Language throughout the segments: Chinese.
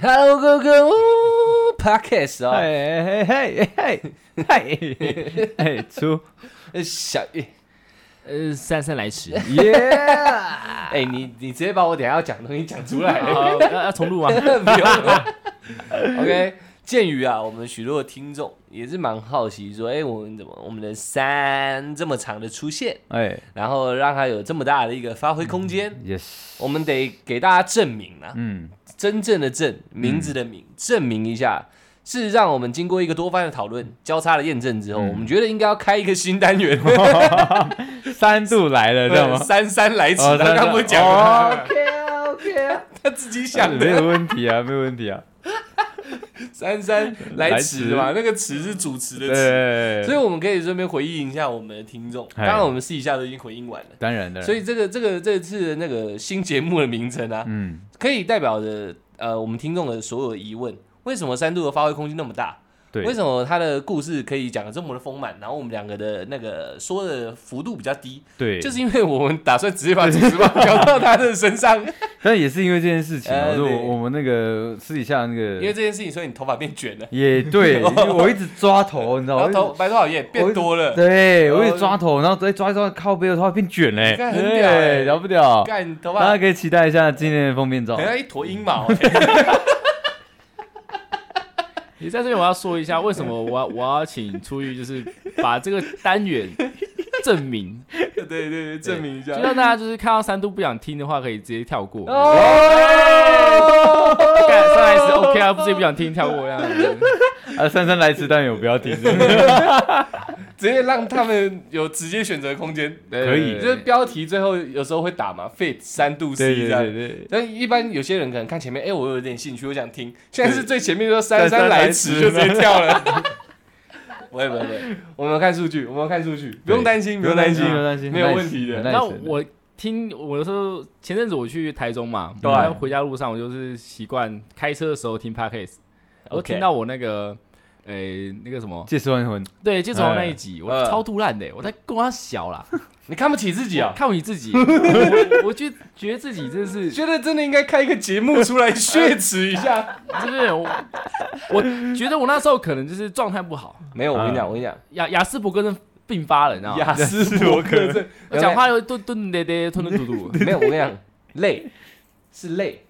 Hello，哥哥，Podcast 哦，嘿嘿嘿嘿嘿嘿，出呃小，呃，姗姗来迟，耶！哎，你你直接把我等下要讲的东西讲出来。好要要重录吗？不用了。OK，鉴于啊，我们许多的听众也是蛮好奇，说，哎，我们怎么我们的三这么长的出现，哎然后让它有这么大的一个发挥空间，，yes，我们得给大家证明啊，嗯，真正的证，名字的名，证明一下。事实上，我们经过一个多番的讨论、交叉的验证之后，嗯我们觉得应该要开一个新单元，三度来了，知道吗？姗姗来迟，哦他刚不是讲了，OK OK，他自己想的没有，问题啊，没有问题啊。姗姗来来迟。迟嘛，那个迟是主持的迟，所以我们可以顺便回应一下我们的听众。哎当然，我们私底下都已经回应完了。当然的，所以这个这个这次的那个新节目的名称啊，嗯，可以代表着呃我们听众的所有疑问：为什么三度的发挥空间那么大？对，为什么他的故事可以讲的这么的丰满？然后我们两个的那个说的幅度比较低，对，就是因为我们打算直接把 主持棒交到他的身上。但也是因为这件事情啊，就呃我我们那个私底下那个因为这件事情，所以你头发变卷了，也对，我一直抓头，你知道吗？头白头发也变多了。对，我一哦直抓头，然后再抓一抓靠背，头发变卷嘞，干很屌了不屌？干头发大家可以期待一下今天的封面照好。像一坨阴毛。你在这边我要说一下，为什么我 要我要请出狱，就是把这个单元证明，对对对，证明一下就。让大家就是看到三度不想听的话，可以直接跳过。哦，干上来是 OK 啊，不是不想听跳过这样子。啊，姗姗来迟，但有不要听。直接让他们有直接选择空间，可以。就是标题最后有时候会打嘛，fit 三度 C 对对这样。对对，但一般有些人可能看前面，哎、我有点兴趣，我想听。现在是最前面说姗姗来来迟迟。就直接跳了。不会不会我们看数据，我们看数据，不用担心，不用担心，不不用担心，没有问题的。那我听我有时候前阵子我去台中嘛，对。然后回家路上我就是习惯开车的时候听 podcast，我听到我那个诶、那个什么，借尸还魂，对，介绍那一集，我呃超突烂的，我在跟他小啦，你看不起自己啊？看不起自己，我我就觉得自己真的是，觉得真的应该开一个节目出来血耻一下。真 的我我觉得我那时候可能就是状态不好，没有，我跟你讲，我跟你讲，雅雅斯伯格症并发了，你知道吗？雅斯伯格症，我讲话又顿顿咧咧，吞吞吐吐。没有，我跟你讲，累。是累。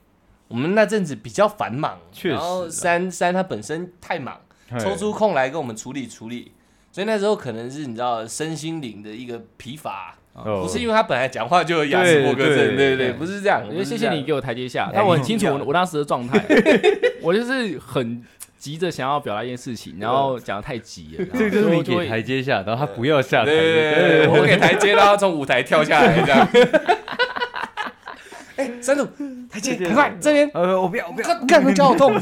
我们那阵子比较繁忙，确实然后啊三三他本身太忙，抽出空来跟我们处理处理，所以那时候可能是你知道身心灵的一个疲乏，哦。不是因为他本来讲话就有雅斯伯格症，对对对不是这样。我觉得谢谢你给我台阶下哎，但我很清楚我我当时的状态，我就是很急着想要表达一件事情，然后讲的太急了，这个就是你给台阶下，然后他不要下台，对对对对，对我给台阶，然后从舞台跳下来这样。哎，三度台阶，赶快这边，呃，我不要，我不要，看看会脚好痛。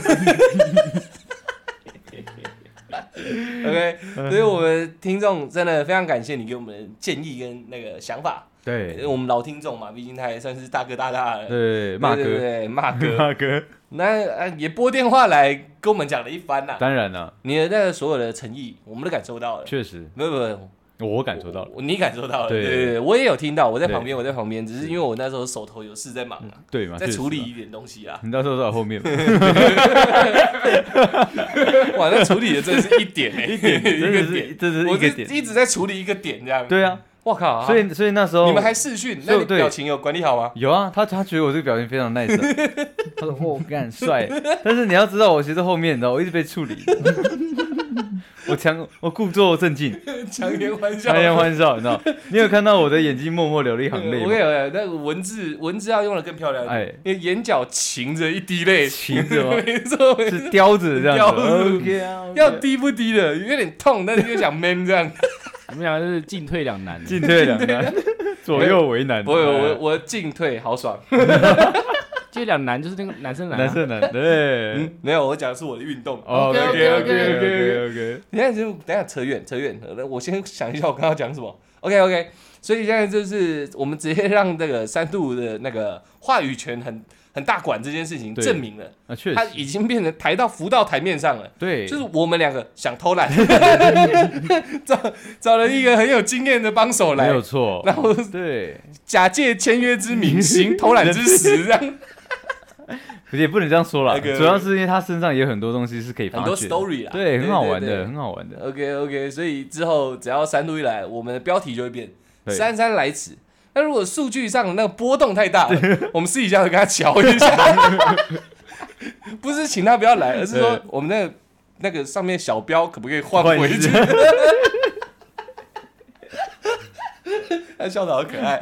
OK，所以我们听众真的非常感谢你给我们的建议跟那个想法。对我们老听众嘛，毕竟他也算是大哥大大的，对，骂对对哥，对骂哥。骂哥，那呃也拨电话来跟我们讲了一番呐。当然了，你的那个所有的诚意，我们都感受到了。确实，没有没有，我感受到了，你感受到了，对对对对，我也有听到，我在旁边，我在旁边，只是因为我那时候手头有事在忙啊，对嘛，在处理一点东西啊。你到时候在我后面嘛，哇，那处理的真是一点哎，一点 一个点，这是我一个点，一直在处理一个点这样。对啊，我靠，所以所以那时候你们还视讯，那你表情有管理好吗？有啊，他他觉得我这个表情非常 nice，啊。他说我干帅，但是你要知道我其实后面你知道我一直被处理，我强我故作镇静，强颜欢笑，强颜欢笑，你知道？你有看到我的眼睛默默流了一行泪吗？我跟你讲，那个文字文字要用的更漂亮一点，哎，因为眼角噙着一滴泪，噙着吗？没错，没错是叼着这样子。着，OK 啊，要滴不滴的，有点痛，但是又想 man 这样。你们两个是进退两难。进退两难，左右为难，我我我进退好爽，就两男就是那个男生难啊，男生男，对。嗯，没有，我讲的是我的运动。，OK OK OK OK OK，你看，就等下扯远扯远，呃我先想一下我刚刚讲什么。OK OK，所以现在就是我们直接让这个三度的那个话语权很很大管这件事情对。证明了，啊，确他，已经变成抬到浮到台面上了。对，就是我们两个想偷懒，找找了一个很有经验的帮手来。没有，错，然后对，假借签约之名行偷懒之实，这样 也不能这样说了主要是因为他身上也有很多东西是可以发很多 story 啦，对，很好玩的，很好玩的。OK OK，所以之后只要三度一来，我们的标题就会变姗姗来迟。那如果数据上那个波动太大了，我们私底下会跟他瞧一下，不是请他不要来，而是说我们那个那个上面小标可不可以换回去？下？他 笑的好可爱，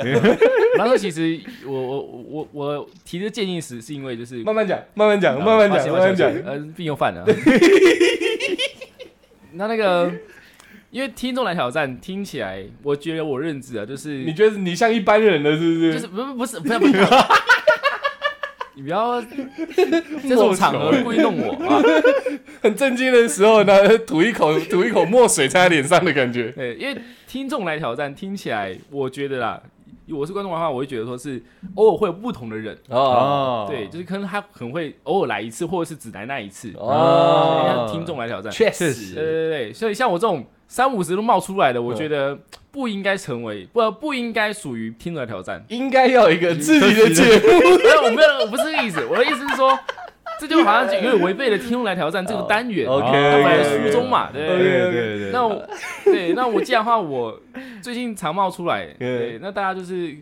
然后 其实我我我我提的建议时是因为就是慢慢讲，慢慢讲，慢慢讲，慢慢讲呃，病又犯了。那那个，因为听众来挑战听起来，我觉得我认知啊，就是你觉得你像一般人了，是不是？就是不是不是不要不要，你不要这种场合故意弄我啊！很震惊的时候呢，吐一口吐一口墨水在他脸上的感觉。对，因为听众来挑战听起来，我觉得啦，我是观众的话，我会觉得说是偶尔会有不同的人，哦哦，对，就是可能他很会偶尔来一次，或者是只来那一次，哦，让听众来挑战。确确实对对对，所以像我这种三五十都冒出来的，我觉得不应该成为不不应该属于听众来挑战。应该要有一个自己的节目。没有，我没有，我不是这个意思，我的意思是说，这就好像就有点违背了听众来挑战这个单元。本来 OK，OK 初衷嘛，对对对对。对对，那我对，那我既然的话，我最近常冒出来，对对，那大家就是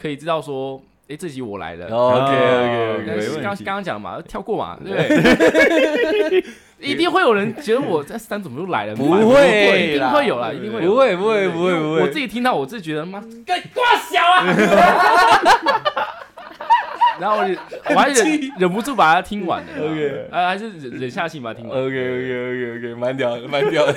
可以知道说，哎，这集我来了。OK OK 但 OK，是刚没问题刚刚讲嘛，跳过嘛，对不对？一定会有人觉得我这三怎么又来了？不会一定会有啦，一定会有。不会不会不会不会，我自己听到，我自己觉得妈，干挂小啊！然后我就我还忍忍不住把它听完了 OK 啊，还是忍忍下心把它听完。OK OK OK OK，蛮屌的，蛮屌的。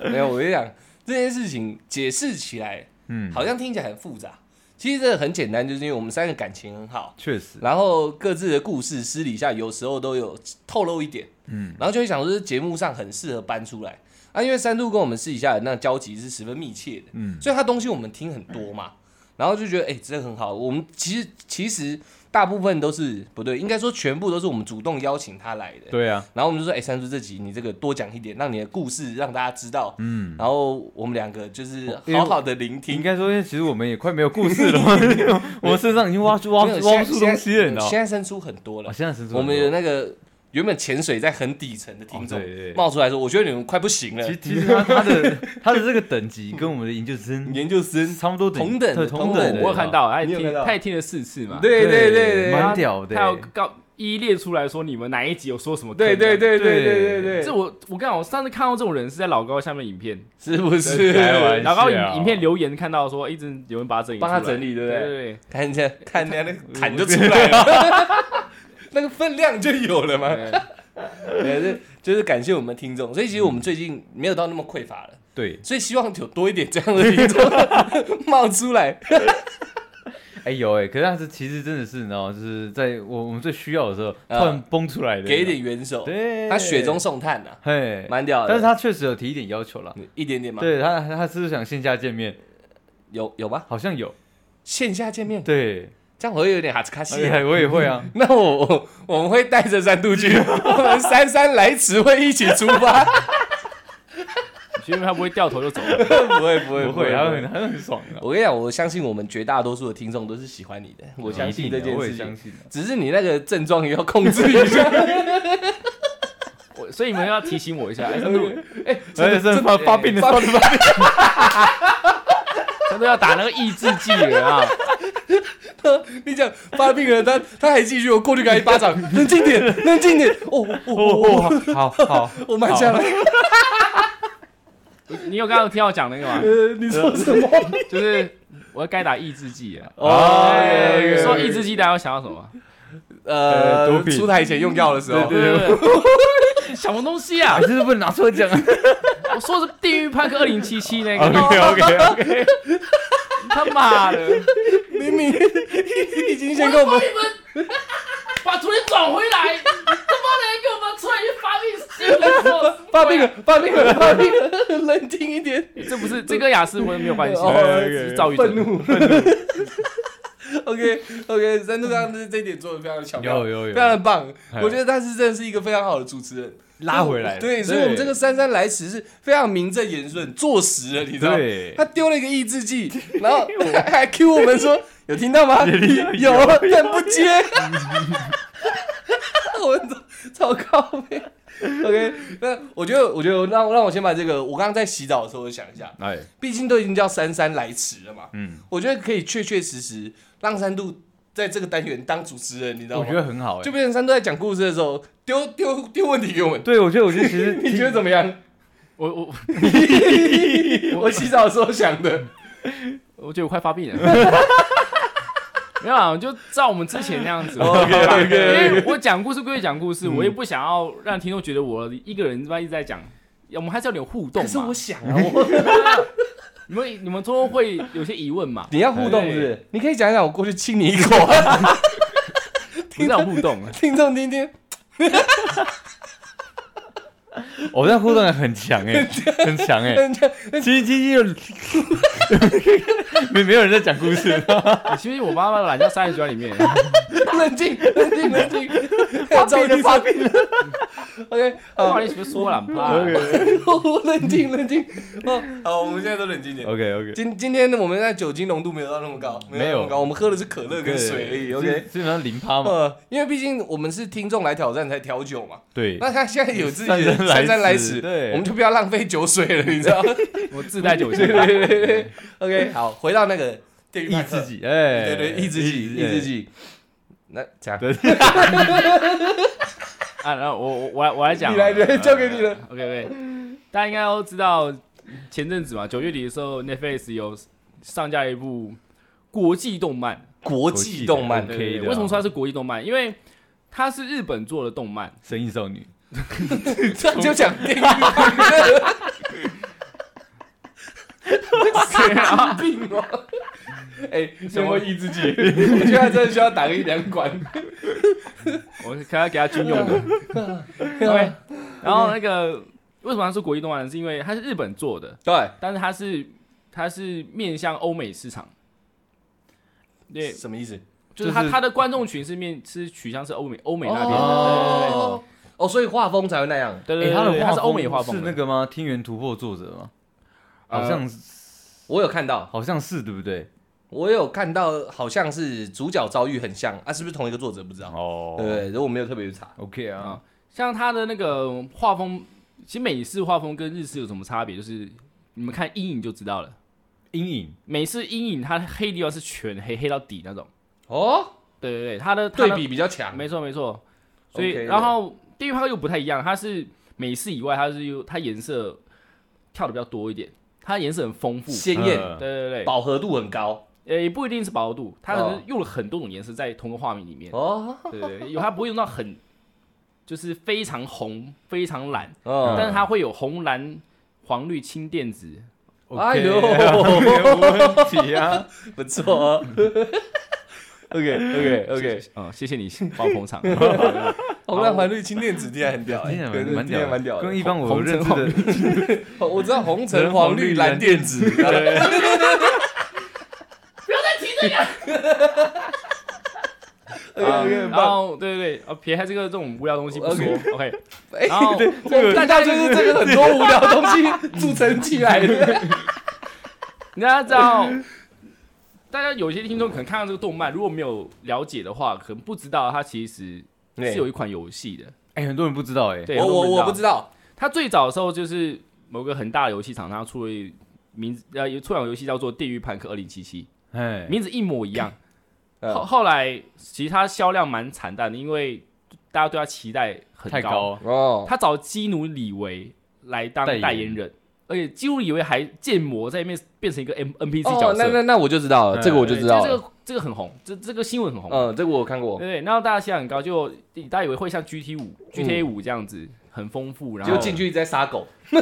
没有，我跟你讲，这件事情解释起来嗯，好像听起来很复杂，其实这个很简单，就是因为我们三个感情很好，确实，然后各自的故事私底下有时候都有透露一点，嗯，然后就会想说，这节目上很适合搬出来。啊，因为三度跟我们私底下的那交集是十分密切的，嗯，所以他东西我们听很多嘛，然后就觉得哎、这很好。我们其实其实大部分都是不对，应该说全部都是我们主动邀请他来的。对啊，然后我们就说，哎、三叔这集你这个多讲一点，让你的故事让大家知道。嗯，然后我们两个就是好好的聆听应。该说，因为其实我们也快没有故事了嘛，我们身上已经挖出挖出挖不出东西了，你知道？现在生出很多了哦，。现在生出我们有那个原本潜水在很底层的听众冒出来说，我觉得你们快不行了。其。实其实他他的 他的这个等级跟我们的研究生研究生，差不多同等同等同等，我有看到，他也听你有看到？他也听了四次嘛。对对对对蛮屌的。他要告一一列出来说你们哪一集有说什么？对对。对对对对对，这我我跟你讲，我上次看到这种人是在老高下面影片，是不是？开玩笑。老高影影片留言看到说一直有人把他整理帮他整理对不对。对对看一下，看人家那个坎就出来了，那个分量就有了嘛。也是，就是感谢我们听众，所以其实我们最近没有到那么匮乏了，对，所以希望有多一点这样的听众 冒出来。哎有哎，可是他是其实真的是，你知道吗，就是在我我们最需要的时候，突啊然崩出来的，给一点援手，对，他雪中送炭呐，嘿，蛮屌的。但是他确实有提一点要求了，一点点嘛，对他他是不是想线下见面，有有吧？好像有，线下见面，对，这样我会有点哈斯卡西。哎我也会啊，那我我我们会带着三度去，我们姗姗来迟会一起出发。因为他不会掉头就走了。不会不会不会，不还会很还会很爽的，我跟你讲，我相信我们绝大多数的听众都是喜欢你的，我相信这件事情。只是你那个症状也要控制一下。我所以你们要提醒我一下，哎，哎，而且是发发病的时候，三度要打那个抑制剂了啊！你讲发病了，他他还继续，我过去给他一巴掌，冷静点，冷静点。哦哦哦，哦，好好好，我慢下来。你有刚刚听我讲那个吗？呃，你说什么？就是我要该打抑制剂啊。哦哎说抑制剂，大家会想到什么？呃，毒品出台前用药的时候，对对对，什么东西啊就？是不能拿出来讲 我说的是《地狱派克二零七七》那个，，OK OK OK，他妈的！明明已经先跟我们把图片转回来，他妈的给我们出来去发病新闻发病了，发病了，发病了，冷静一点。这不是这跟雅思文没有关系，是躁郁症。愤怒。OK OK，三度刚刚这这一点做的非常的巧妙，有有有非常的棒。哎我觉得他是真的是一个非常好的主持人，拉回来，对，所以我们这个姗姗来迟是非常名正言顺，坐实了，你知道吗？他丢了一个抑制剂，然后还 Q 我们说有听到吗？有，但不接。我操超靠背。OK，那我觉得，我觉得让让我先把这个，我刚刚在洗澡的时候，我想一下，哎，毕竟都已经叫姗姗来迟了嘛，嗯，我觉得可以确确实实让三度在这个单元当主持人，你知道吗？我觉得很好哎就。变成三度在讲故事的时候丢丢丢问题给我们，对，我觉得我觉得其实 你觉得怎么样？我我 我洗澡的时候想的，我觉得我快发病了。没有啊，就照我们之前那样子。因为我讲故事归讲故嗯事，我也不想要让听众觉得我一个人他妈一直在讲，我们还是要有点互动可是我。想啊，我 你们你们都会有些疑问嘛？你要互动是不是？你可以讲一讲，我过去亲你一口啊，不是要互动，听众听听。我在互动感很强 哎，很强哎。其实其实没没有人在讲故事，其实我妈妈懒觉三十九里面，冷静，冷静，冷静，发病了，发病了。OK，好不好，意思说懒趴。冷静，冷静。哦，好，我们现在都冷静点。OK OK，今今天我们在酒精浓度没有到那么高，有没有那么高，我们喝的是可乐跟水而已。OK，基本上零趴嘛。呃，因为毕竟我们是听众来挑战才调酒嘛，对，那他现在有自己的姗 姗来迟迟，对我们就不要浪费酒水了，你知道吗？我自带酒精。对对对对，OK，好，回到那个抑制剂，哎，对对，抑制剂，抑制剂。那这样，对啊，然后我我我来我来讲啊，你来，交给你了。OK OK，大家应该都知道，前阵子嘛，九月底的时候，Netflix 有上架一部国际动漫。国际动漫对对对对，的啊为什么说它是国际动漫？因为它是日本做的动漫，神隐少女，这样就讲地狱派克，神经病哦！哎，什么抑制剂？我觉得真的需要打个一两管。我看他给他军用的。OK，然后那个为什么它是国际动漫呢？是因为它是日本做的，对，但是它是它是面向欧美市场。对，什么意思？就是它就是它的观众群是面是取向是欧美欧美那边的，对对对哦哦，所以画风才会那样。对对对，哎，他对它是的画风欧美画风是那个吗？天元突破作者吗？呃好像是我有看到，好像是对不对？我有看到，好像是主角遭遇很像啊，是不是同一个作者？不知道。哦对，然后我没有特别去查。，OK 啊啊，像他的那个画风，其实美式画风跟日式有什么差别？就是你们看阴影就知道了。阴影美式阴影它黑地方是全黑，黑到底那种。哦，对对对，它的它对比比较强。没错没错。所以然后地狱派克又不太一样，它是美式以外，它是又它颜色跳的比较多一点，它颜色很丰富。鲜艳，嗯对对对，饱和度很高。呃也不一定是饱和度，它可哦能用了很多种颜色在同个画面里面。哦，对有它不会用到很就是非常红、非常蓝，哦但是它会有红、蓝、黄、绿、青、靛、紫。哎呦没有问题啊。不错哦。OK OK OK，嗯，谢谢你帮我捧场。红蓝黄绿青电子听起来很屌，哎听起来对蛮听起来蛮屌的。跟一般我红认知橙的哦 我知道 红橙黄绿蓝靛紫。啊 OK，然后对对对，啊，撇开这个这种无聊东西不说 OK，哎然后大家就是这个很多无聊的东西组成起来的。你大家知道，大家有些听众可能看到这个动漫，如果没有了解的话，可能不知道它其实是有一款游戏的。哎，很多人不知道哎。对，我我我不知道。它最早的时候就是某个很大的游戏厂商出了一名字呃，有出两个游戏叫做《地狱判客二零七七哎》，，名字一模一样。后嗯后来其实它销量蛮惨淡的，因为大家对它期待很太高，哦，他找基努里维来当代言人，而且基努里维还建模在里面变成一个 M NPC 角哦，色。那那那我就知道了，嗯这个我就知道了。这个这个很红，这这个新闻很红。嗯，这个我有看过。对对，然后大家期待很高，就大家以为会像 GT 五、GTA 五这样子很丰富，然后结果进去在杀狗。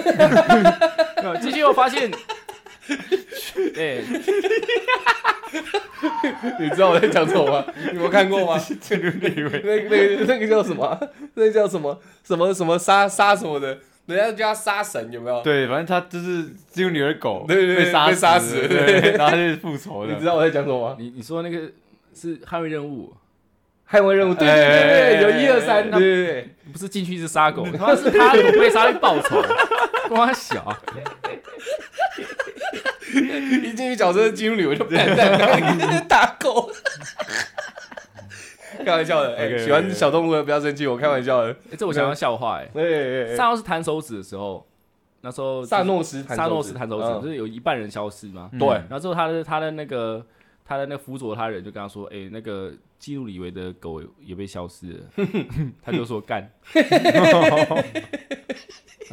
呃进去又发现，哎，你知道我在讲什么吗？你有看过吗？那那个那个叫什么？那个叫什么什么什么杀杀什么的？人家叫他杀神，有没有？对，反正他就是只有女儿狗，对对对被杀被杀死对，然后他就是复仇的你知。道我在讲什么吗？你你说那个是捍卫任务，捍卫任务，对对对对，有一二三，对对对。不是进去是杀狗，他妈是他狗被杀去报仇，瓜小，一进去角色进入里我就蛋蛋 打狗。开玩笑的，喜欢小动物的不要生气，我开玩笑的。欸这我想到笑话哎、哎哎哎萨诺斯弹手指的时候，那时候萨诺斯弹萨诺手指斯弹手指，嗯就是有一半人消失嘛。嗯对然后之后他的他的那个他的那个辅佐他人就跟他说，哎、那个基努里维的狗也被消失了，他就说干。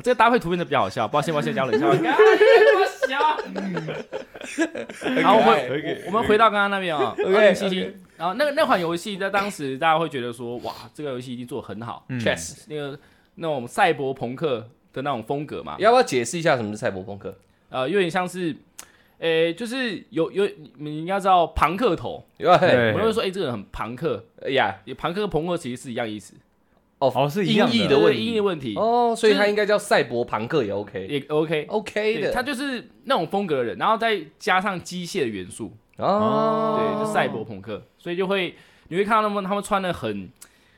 这个搭配图片的比较好笑，抱歉抱歉，讲冷笑话。干这么小。好，我们我我们回到刚刚那边啊，OK，二零七七。然后那个那款游戏在当时大家会觉得说，哇，这个游戏一定做的很好，嗯。Chess，那个那种赛博朋克的那种风格嘛，要不要解释一下什么是赛博朋克？呃，有点像是，诶、就是有有你们应该知道朋克头，有啊，对。我们会说，诶、这个人很朋克，哎呀，也朋克跟朋克其实是一样意思，哦是一样音译的问题。音译的问题，哦，所以就是它应该叫赛博朋克也 OK，OK 也 OK，的。他就是那种风格的人，然后再加上机械的元素，哦，对，就赛博朋克，所以就会你会看到他们他们穿的很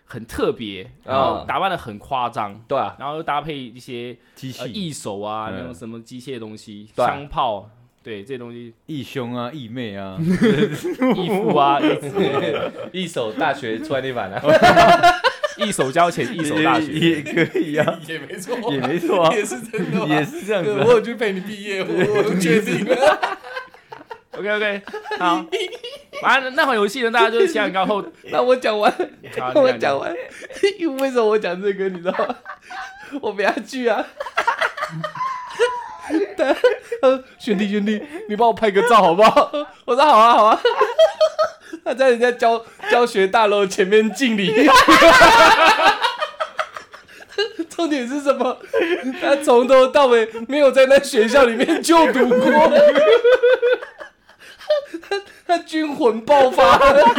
很特别，然后嗯打扮的很夸张，对啊，然后又搭配一些呃机器、义手啊，嗯。那种什么机械的东西，对啊。枪炮，对这些东西，义兄啊、义妹啊，义父啊，一手大学出来那版啊，一手交钱，一手大学。也可以啊，也没错，也没错啊，也是真的也是这样子啊。我有去陪你毕业，我我确定了。OK OK，好，反正那款游戏呢，大家就是前两高后，那我讲完，好我讲，完，因为为什么我讲这个，你知道吗？我不要去啊。他说，兄弟兄弟，你帮我拍个照好不好？我说好啊好啊。他在人家教教学大楼前面敬礼。重点是什么？他从头到尾没有在那学校里面就读过，他他军魂爆发了。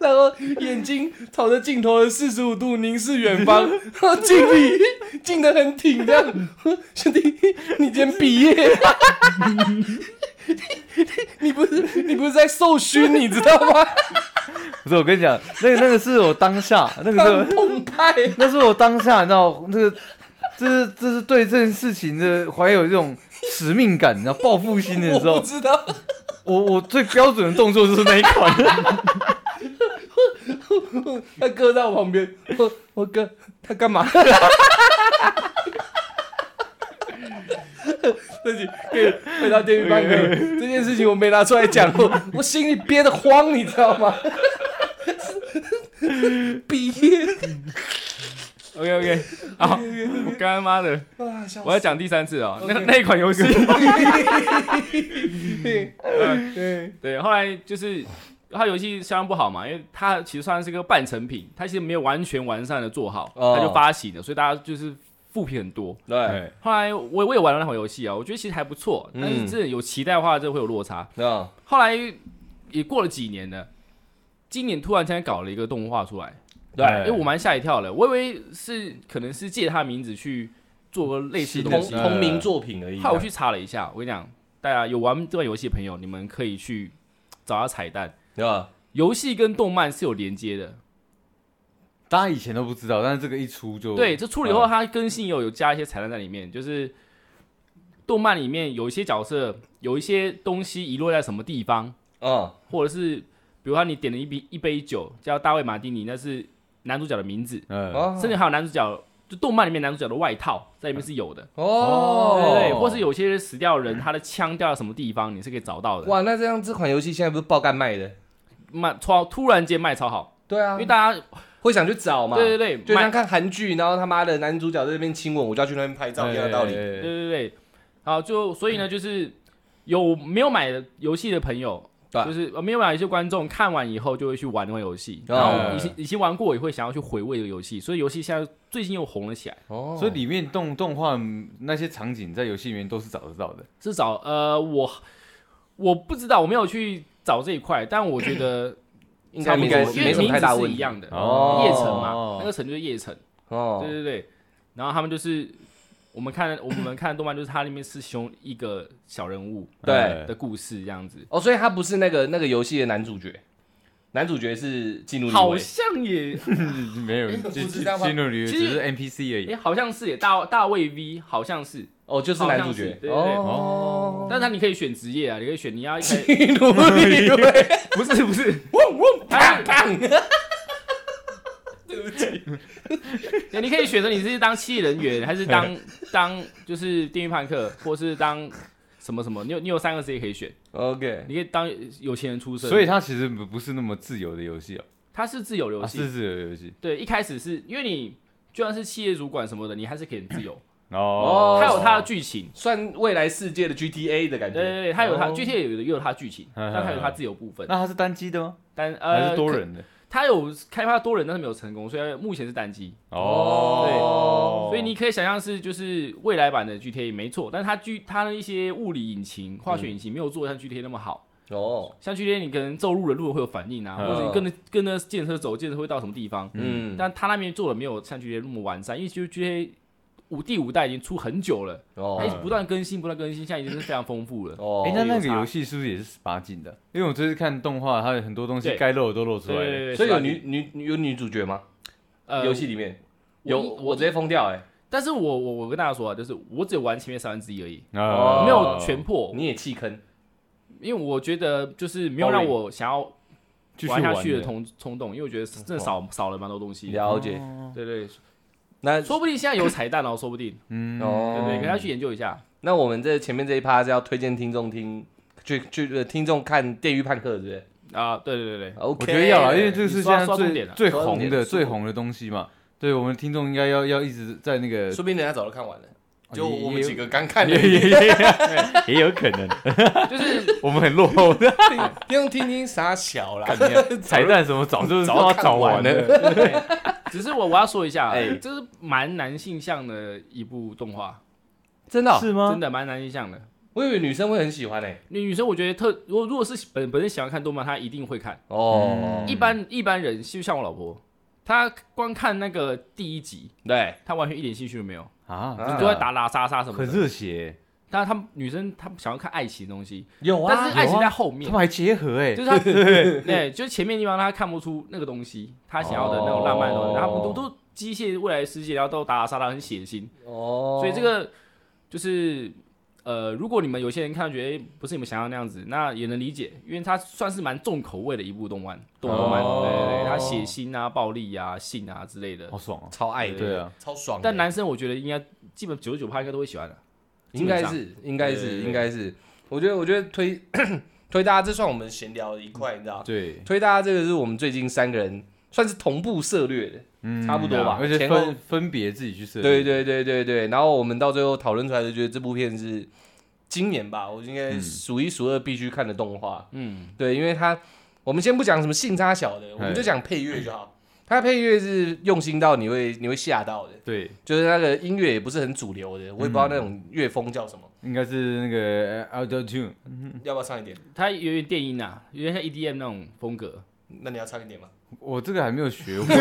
然后眼睛朝着镜头的四十五度凝视远方，然后敬礼，敬得很挺，这样。兄弟，你今天毕业？你不是你不是在受勋，你知道吗？不是，我跟你讲，那个那个是我当下，那个是澎湃。那是我当下，你知道，那个这是这是对这件事情的怀有这种使命感，你知道，报复心的时候我，知道，我我最标准的动作就是那一款。他哥在我旁边，我我哥他干嘛？对不起，可以回到电影班可以。这件事情我没拿出来讲，我我心里憋得慌，你知道吗？毕业 OK OK，好，我刚刚妈的，我要讲第三次哦，那那一款游戏，对。对，后来就是它游戏相当不好嘛，因为它其实算是个半成品，它其实没有完全完善的做好，哦。它就发行了，所以大家就是负评很多。对。后来我我也玩了那款游戏啊，我觉得其实还不错，但是嗯真的有期待的话，这会有落差。啊，后来也过了几年了，今年突然间搞了一个动画出来，对哎因为我蛮吓一跳的，我以为是可能是借他的名字去做个类似同。同名作品而已。后来我去查了一下，我跟你讲，大家有玩这款游戏的朋友，你们可以去找下彩蛋，对吧？游戏跟动漫是有连接的。大家以前都不知道，但是这个一出就对，这出了以后，嗯它更新有有加一些彩蛋在里面，就是动漫里面有一些角色，有一些东西遗落在什么地方，嗯，或者是比如说你点了一杯一杯酒叫大卫马丁尼，那是男主角的名字，嗯，哦甚至还有男主角，就动漫里面男主角的外套在里面是有的，哦，对对对，或是有些死掉的人，他的枪掉到什么地方，你是可以找到的。哇，那这样这款游戏现在不是爆干卖的？卖超突然间卖超好，对啊因为大家会想去找嘛。对对对，卖就像看韩剧，然后他妈的男主角在那边亲吻，我就要去那边拍照一样的道理。对对对，好，就所以呢，就是有没有买游戏的朋友，对就是呃没有买一些观众看完以后就会去玩那款游戏，哦然后以前以前玩过也会想要去回味这个游戏，所以游戏现在最近又红了起来。哦所以里面动动画那些场景在游戏里面都是找得到的。至少呃，我我不知道，我没有去找这一块，但我觉得应该没什么差不多因为没什么太大问题名字是一。样的，哦夜城嘛，那个城就是夜城，哦对，对对，然后他们就是。我们看我们看动漫，就是它里面是其中一个小人物对。哎的故事这样子。哦，所以他不是那个那个游戏的男主角。男主角是进入好像也，没有，不就是这样吗进入旅其实只是 NPC 而已。哎，。好像是耶，大大卫 V 好像是，哦，就是男主角好像是对对对哦，但是他你可以选职业啊，你可以选你要一开进入不是不是，嗡嗡他砰砰，对，你可以选择你是当企业人员，还是当当就是电狱判客，或是当什么什么，你有你有三个职业可以选，OK，你可以当有钱人出身，所以它其实不不是那么自由的游戏哦，它是自由游啊，戏，是自由游戏对，一开始是因为你就算是企业主管什么的，你还是可以很自由，哦。它有它的剧情。算未来世界的 GTA 的感觉。对对对，它有它哦 GTA 有的也有它剧情，嗯但它有它自由部分。那它是单机的吗？还但呃，可？是多人的？它有开发多人，但是没有成功，所以它目前是单机。哦，对所以你可以想象是就是未来版的 GTA 没错，但是它 G 它的一些物理引擎、化学引擎没有做像 GTA 那么好。哦，像 GTA 你可能走路的路会有反应啊，嗯或者你跟着跟着建车走，建车会到什么地方？嗯，但它那边做的没有像 GTA 那么完善，因为就 GTA 五第五代已经出很久了，哦它一直不断更新，不断更新，现在已经是非常丰富了。哦哎，那那个游戏是不是也是十八禁的？因为我这次看动画，它有很多东西对该露的都露出来了。对对对，所以有女女有女主角吗？呃游戏里面有，我我直接疯掉哎！但是我我我跟大家说啊，就是我只有玩前面三分之一而已，哦没有全破，你也弃坑因为我觉得就是没有让我想要继续玩下去的的冲冲动，因为我觉得真的少少了蛮多东西。了解。哦对对，那说不定现在有彩蛋哦，说不定，嗯对哦不对？可以去研究一下。那我们这前面这一趴是要推荐听众听，去去呃听众看《电狱判客》，对不对啊，对对对对，？OK，我觉得要了，因为这是现在最最红的最红的东西嘛。对我们听众应该要要一直在那个，说不定人家早就看完了，就我们几个刚看的也，也也也有可能，就是 我们很落后 的。听众听听傻小啦。彩蛋什么早就早都要找看完完了。对只是我我要说一下，哎这是蛮男性向的一部动画，真的哦，是吗真？的蛮男性向的。我以为女生会很喜欢诶。女女生我觉得特，如果如果是本本身喜欢看动漫，她一定会看。哦嗯，一般一般人就像我老婆，她光看那个第一集，对，她完全一点兴趣都没有，啊，就都在打打杀杀什么很。热血，但是他们女生她们想要看爱情的东西，有啊但是，爱情在后面。他们，还结合哎。就，是他 对，就是前面地方她看不出那个东西，她想要的那种浪漫的东西，哦。然后都都机械未来的世界，然后都打打杀杀很血腥，哦，所以这个就是呃，如果你们有些人看到觉得、诶不是你们想要那样子，那也能理解，因为它算是蛮重口味的一部动漫，动动漫，哦对对对，它血腥啊、暴力啊、性啊之类的。好爽啊。超爱的，对啊，超爽。但男生我觉得应该基本九十九趴应该都会喜欢的。应该是，应该是，应该是。我觉得，我觉得推 推大家，这算我们闲聊的一块，你知道？对，推大家这个是我们最近三个人算是同步涉略的，嗯差不多吧而且前后分分别自己去设定。对对对对对。然后我们到最后讨论出来，就觉得这部片是今年吧，我应该嗯数一数二必须看的动画。嗯，对，因为它我们先不讲什么性差小的，我们就讲配乐就好。它配乐是用心到你会你会吓到的，对，就是那个音乐也不是很主流的，我也不知道那种乐风叫什么，应该是那个呃 Auto Tune，要不要唱一点？它有点电音啊，有点像 EDM 那种风格。那你要唱一点吗？我这个还没有学会。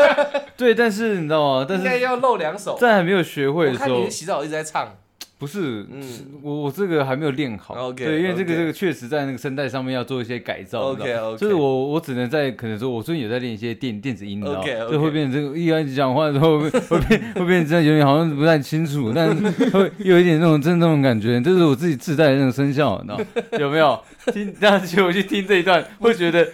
对，但是你知道吗？但是应该要露两手。在还没有学会的时候洗澡一直在唱，不是，嗯是我我这个还没有练好。OK，对，因为这个 OK 这个确实在那个声带上面要做一些改造。你知道 OK，OK 就是我我只能在可能说，我最近有在练一些电电子音，你知道 OK，OK 就会变成这个一开始讲话的时候会会变会变成这样，有点好像不太清楚，但 会又有一点那种真的那种感觉，这是我自己自带的那种声效，你知道有没有？听，大家去我去听这一段，会觉得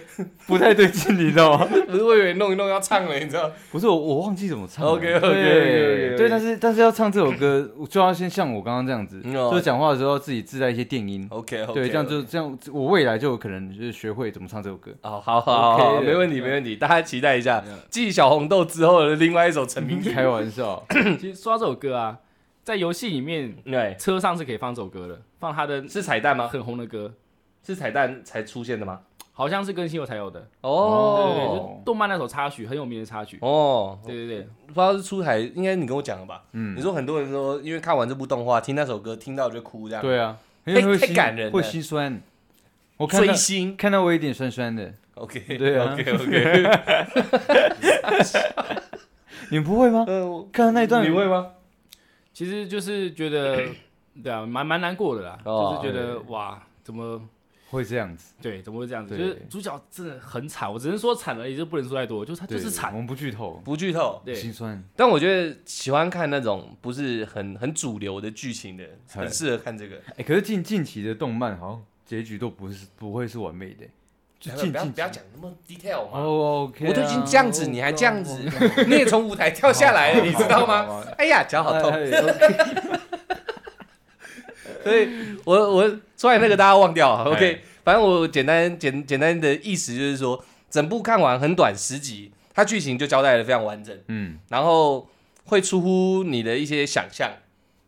不太对劲，你知道吗？不是我以为弄一弄要唱了，你知道？不是我，我忘记怎么唱了。OK，OK，OK，OK，OK 对对，但是但是要唱这首歌，我就要先像我刚刚这样子，就讲话的时候要自己自带一些电音。OK OK，对，这样就这样，我未来就有可能就是学会怎么唱这首歌。哦，好好好 OK 没问题没问题，大家期待一下继小红豆之后的另外一首成名曲。开玩笑，其实说到这首歌啊，在游戏里面对，车上是可以放这首歌的，放他的是彩蛋吗？很红的歌，是彩蛋才出现的吗？好像是更新后才有的。对对对，哦就动漫那首插曲，很有名的插曲。哦，对对对，不知道是出台，应该你跟我讲了吧？嗯你，说很多人说，因为看完这部动画，听那首歌，听到就哭这样。，对啊，因太太为会心感人了会心酸。我看到追星。看到我有点酸酸的，OK，对啊 OK OK，你们不会吗？呃，看到那一段你会吗？其实就是觉得，对啊，蛮蛮难过的啦，哦就是觉得哇，怎么会这样子，对，怎么会这样子？就是主角真的很惨，我只能说惨而已，就不能说太多，就是他就是惨我。们不剧透，不剧透。对，心酸。但我觉得喜欢看那种不是很很主流的剧情的，很适合看这个。哎，可是近近期的动漫好像结局都不是不会是完美的，就近近不要不要讲那么 detail 嘛。哦，OK，啊我都已经这样子，你还这样子，你也从舞台跳下来了，你知道吗？？哎呀，脚好痛。所以我我出来那个大家忘掉哎，OK。反正我简单简简单的意思就是说，整部看完很短十集，它剧情就交代的非常完整，嗯，然后会出乎你的一些想象，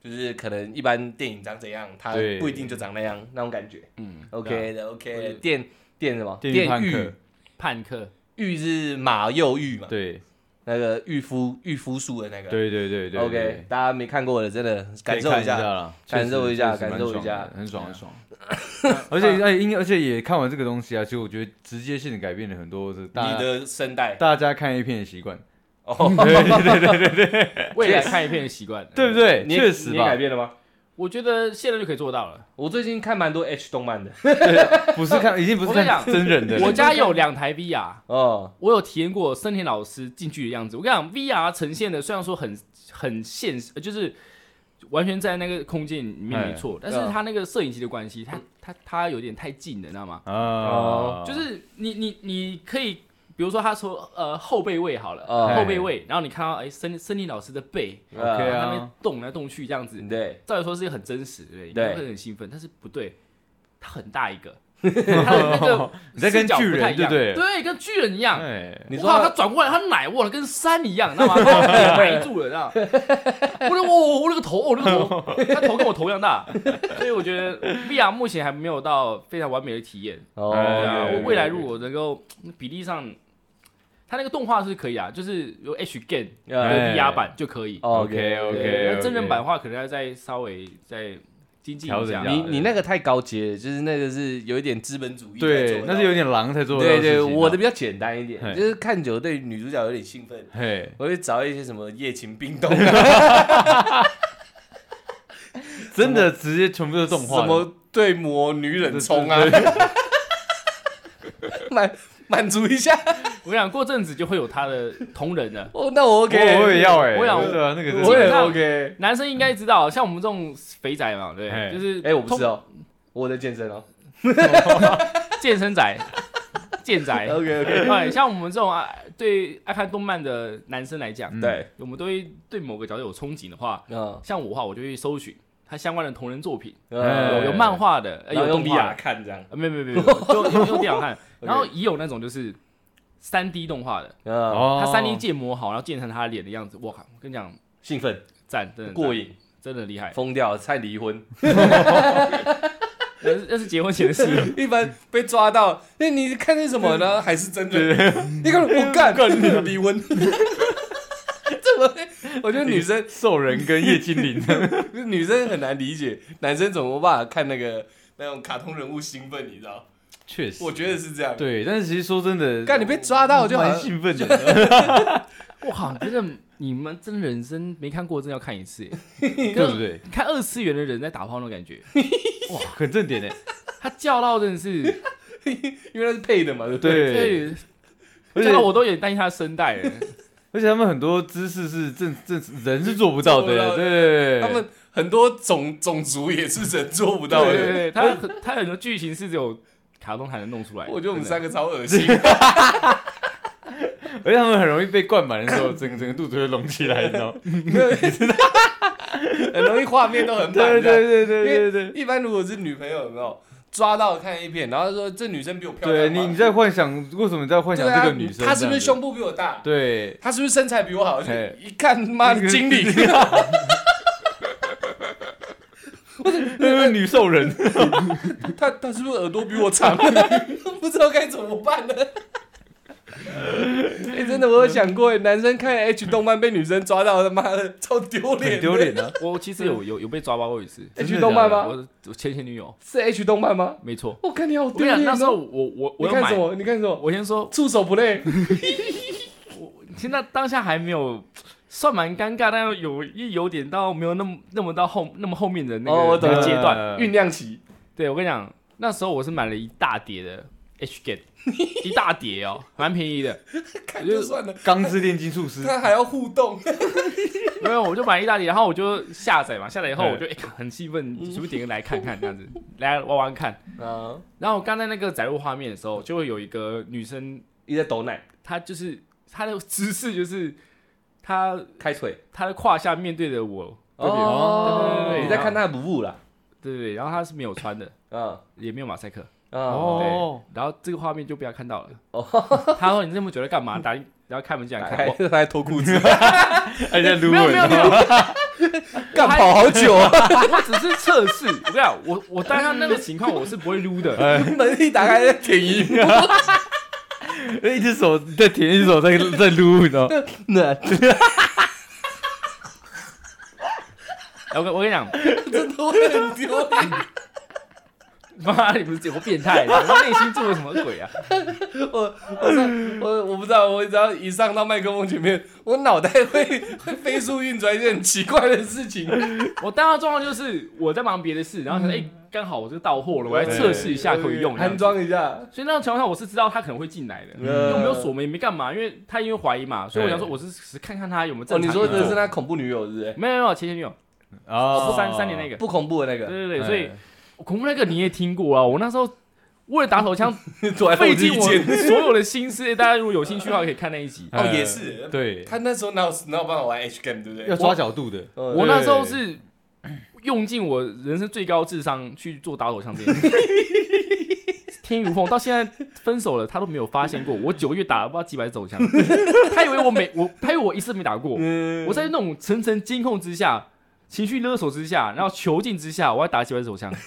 就是可能一般电影长怎样，它对不一定就长那样那种感觉。嗯。OK 的 OK 的电电什么？电狱判客，狱是马又狱嘛，对那个御夫御夫术的那个。对对对对 OK，大家没看过的真的感受一下。啦，感受一下感受一下很爽很爽。而且哎，因而且也看完这个东西啊，其实我觉得直接性的改变了很多，是大家你的声带大家看 A 片的习惯，哦，对对对对对 未来看 A 片的习惯，对不对？你确实吧你改，变了吗？我觉得现在就可以做到了。我最近看蛮多 H 动漫的 不是看，已经不是看讲真人的了。我家有两台 VR，哦，我有体验过森田老师进去的样子。我跟你讲，VR 呈现的虽然说很很现实，呃就是完全在那个空间里面没错，但是它那个摄影机的关系，它它它有点太近了，你知道吗？哦，就是你你你可以，比如说他说呃后背位好了，哦后背位，然后你看到哎森森林老师的背，OK 那边动来动去这样子，对，照理说是很真实，对不对？对应该会很兴奋，但是不对，他很大一个，他的那个 你在跟视角巨人不太一样对不对对，跟巨人一样。哎，你说他他转过来，他奶握了跟山一样，你知道吗？埋 住了，你知道吗？我的我我那个头，我那个头，他头跟我头一样大，所以我觉得 VR 目前还没有到非常完美的体验。哦，对啊，对我未来如果能够比例上，它那个动画是可以啊，就是有 H Game 的哎 VR 版就可以。OK，OK，那真人版的话，可能要再稍微再精进一下。调整一下。你你那个太高阶了，就是那个是有一点资本主义对那是有点狼才做对对，我的比较简单一点，就是看久了对女主角有点兴奋，嘿，我会找一些什么夜情冰冻。啊，真的直接全部都是动画的，什么对魔女人冲啊，满满足一下。我想过阵子就会有他的同人了。哦，那我 OK，我我也要哎，我想对啊，那个我也 OK。男生应该知道，像我们这种肥仔嘛，对，就是哎，我不知道，我在健身哦。健身仔、健仔。OK OK，对，像我们这种爱对爱看动漫的男生来讲，嗯对，我们都会对某个角色有憧憬的话，嗯，像我的话，我就会搜寻他相关的同人作品，哎有有漫画的，呃然后用有动画，看这样，呃没有没有没有，没有就用用电脑看，然后也有那种就是三 D 动画的，他三 D 建模好，然后建成他脸的样子，我靠，我跟你讲，兴奋赞，真的，过瘾，真的厉害，疯掉，差点离婚。那是那是结婚前的事，一般被抓到，那你看那什么呢？还是真的？你看我干 干离婚，怎么会？我觉得女生兽人跟叶精灵，女生很难理解，男生怎么办法看那个那种卡通人物兴奋？你知道？确实，我觉得是这样。对，但是其实说真的，干你被抓到就好蛮像兴奋的，我靠，真的你们真的人生没看过，真的要看一次耶，对不对？看二次元的人在打炮那种感觉，哇，很正点哎，他叫到真的是，因为他是配的嘛，对不对？而且我都有点担心他的声带了。而且他们很多姿势是正正人是做不到的，对，他们很多种种族也是人做不到的。对对对，他很他很多剧情是只有卡通才能弄出来。我觉得我们三个超恶心。而且他们很容易被灌满的时候，整个整个肚子会隆起来，你知道吗？很容易画面都很满。对对对对对对。一般如果是女朋友有没有抓到看一片，然后说这女生比我漂亮，对你你在幻想，为什么你在幻想这个女生？她是不是胸部比我大子？？对，她是不是身材比我好？一看妈的经理，那个女兽人，他他是不是耳朵比我长？不知道该怎么办呢？哎、真的，我有想过，男生看 H 动漫被女生抓到，他妈的超丢脸，丢。脸的！我其实有有有被抓包过一次，H 动漫吗？我我前前女友，是 H 动漫吗？没错。我看你好丢脸那时候哦！我我我看什，么？你看什么？我先说，触手不累。现在当下还没有。算蛮尴尬，但又有一有点到没有那么那么到后那么后面的那个、哦那个阶段。呃酝酿期。对我跟你讲，那时候我是买了一大叠的 H Game，一大叠哦，蛮便宜的。看就算了，钢之炼金术师，他还要互动，没有，我就买一大叠，然后我就下载嘛，下载以后嗯我就、哎很兴奋，随便点个来看看这样子，来玩玩看。啊，然后我刚才那个载入画面的时候，就会有一个女生，一直在抖奶，她就是她的姿势就是她开腿，他的胯下面对着我，哦。对对对对你在看他的补物啦，对对对，然后他是没有穿的，嗯。也没有马赛克，啊，哦，然后这个画面就不要看到了。哦。他说你这么久在干嘛？打然后开门进来看，我还他还脱裤子，还在撸。没有没有没有，干跑好久。啊，我只是测试。我跟你讲，我我当下那个情况我是不会撸的。门一打开在舔衣服，一只手在舔，一只手在在撸，你知道吗？那 我跟我跟你讲，真的会很丢脸。妈，你不是有个变态的，我内心做了什么鬼啊？我我我我不知道，我只要一上到麦克风前面，我脑袋会会飞速运转一些很奇怪的事情。我当时状况就是我在忙别的事，然后想哎，刚好我这个到货了，我来测试一下可以用。安装一下。所以那种情况下，我是知道他可能会进来的，因为没有锁门，也没干嘛，因为他因为怀疑嘛，所以我想说我是只是看看他有没有哦，你正常运作。说的是那恐怖女友是不是？没有没有前前女友，哦三三年那个，不恐怖的那个，对对对，哎所以恐怖那个你也听过啊，我那时候。为了打手枪，费尽我。所有的心思。大家如果有兴趣的话，可以看那一集。哦，也是，对，他那时候哪有哪有办法玩 H game，对不对？要抓角度的，嗯我那时候是用尽我人生最高智商去做打手枪这件事。天如风，到现在分手了，他都没有发现过 我九个月打了不知道几百手枪，他以为我每我他以为我一次没打过，嗯我在那种层层监控之下、情绪勒索之下，然后囚禁之下，我还打几百手枪。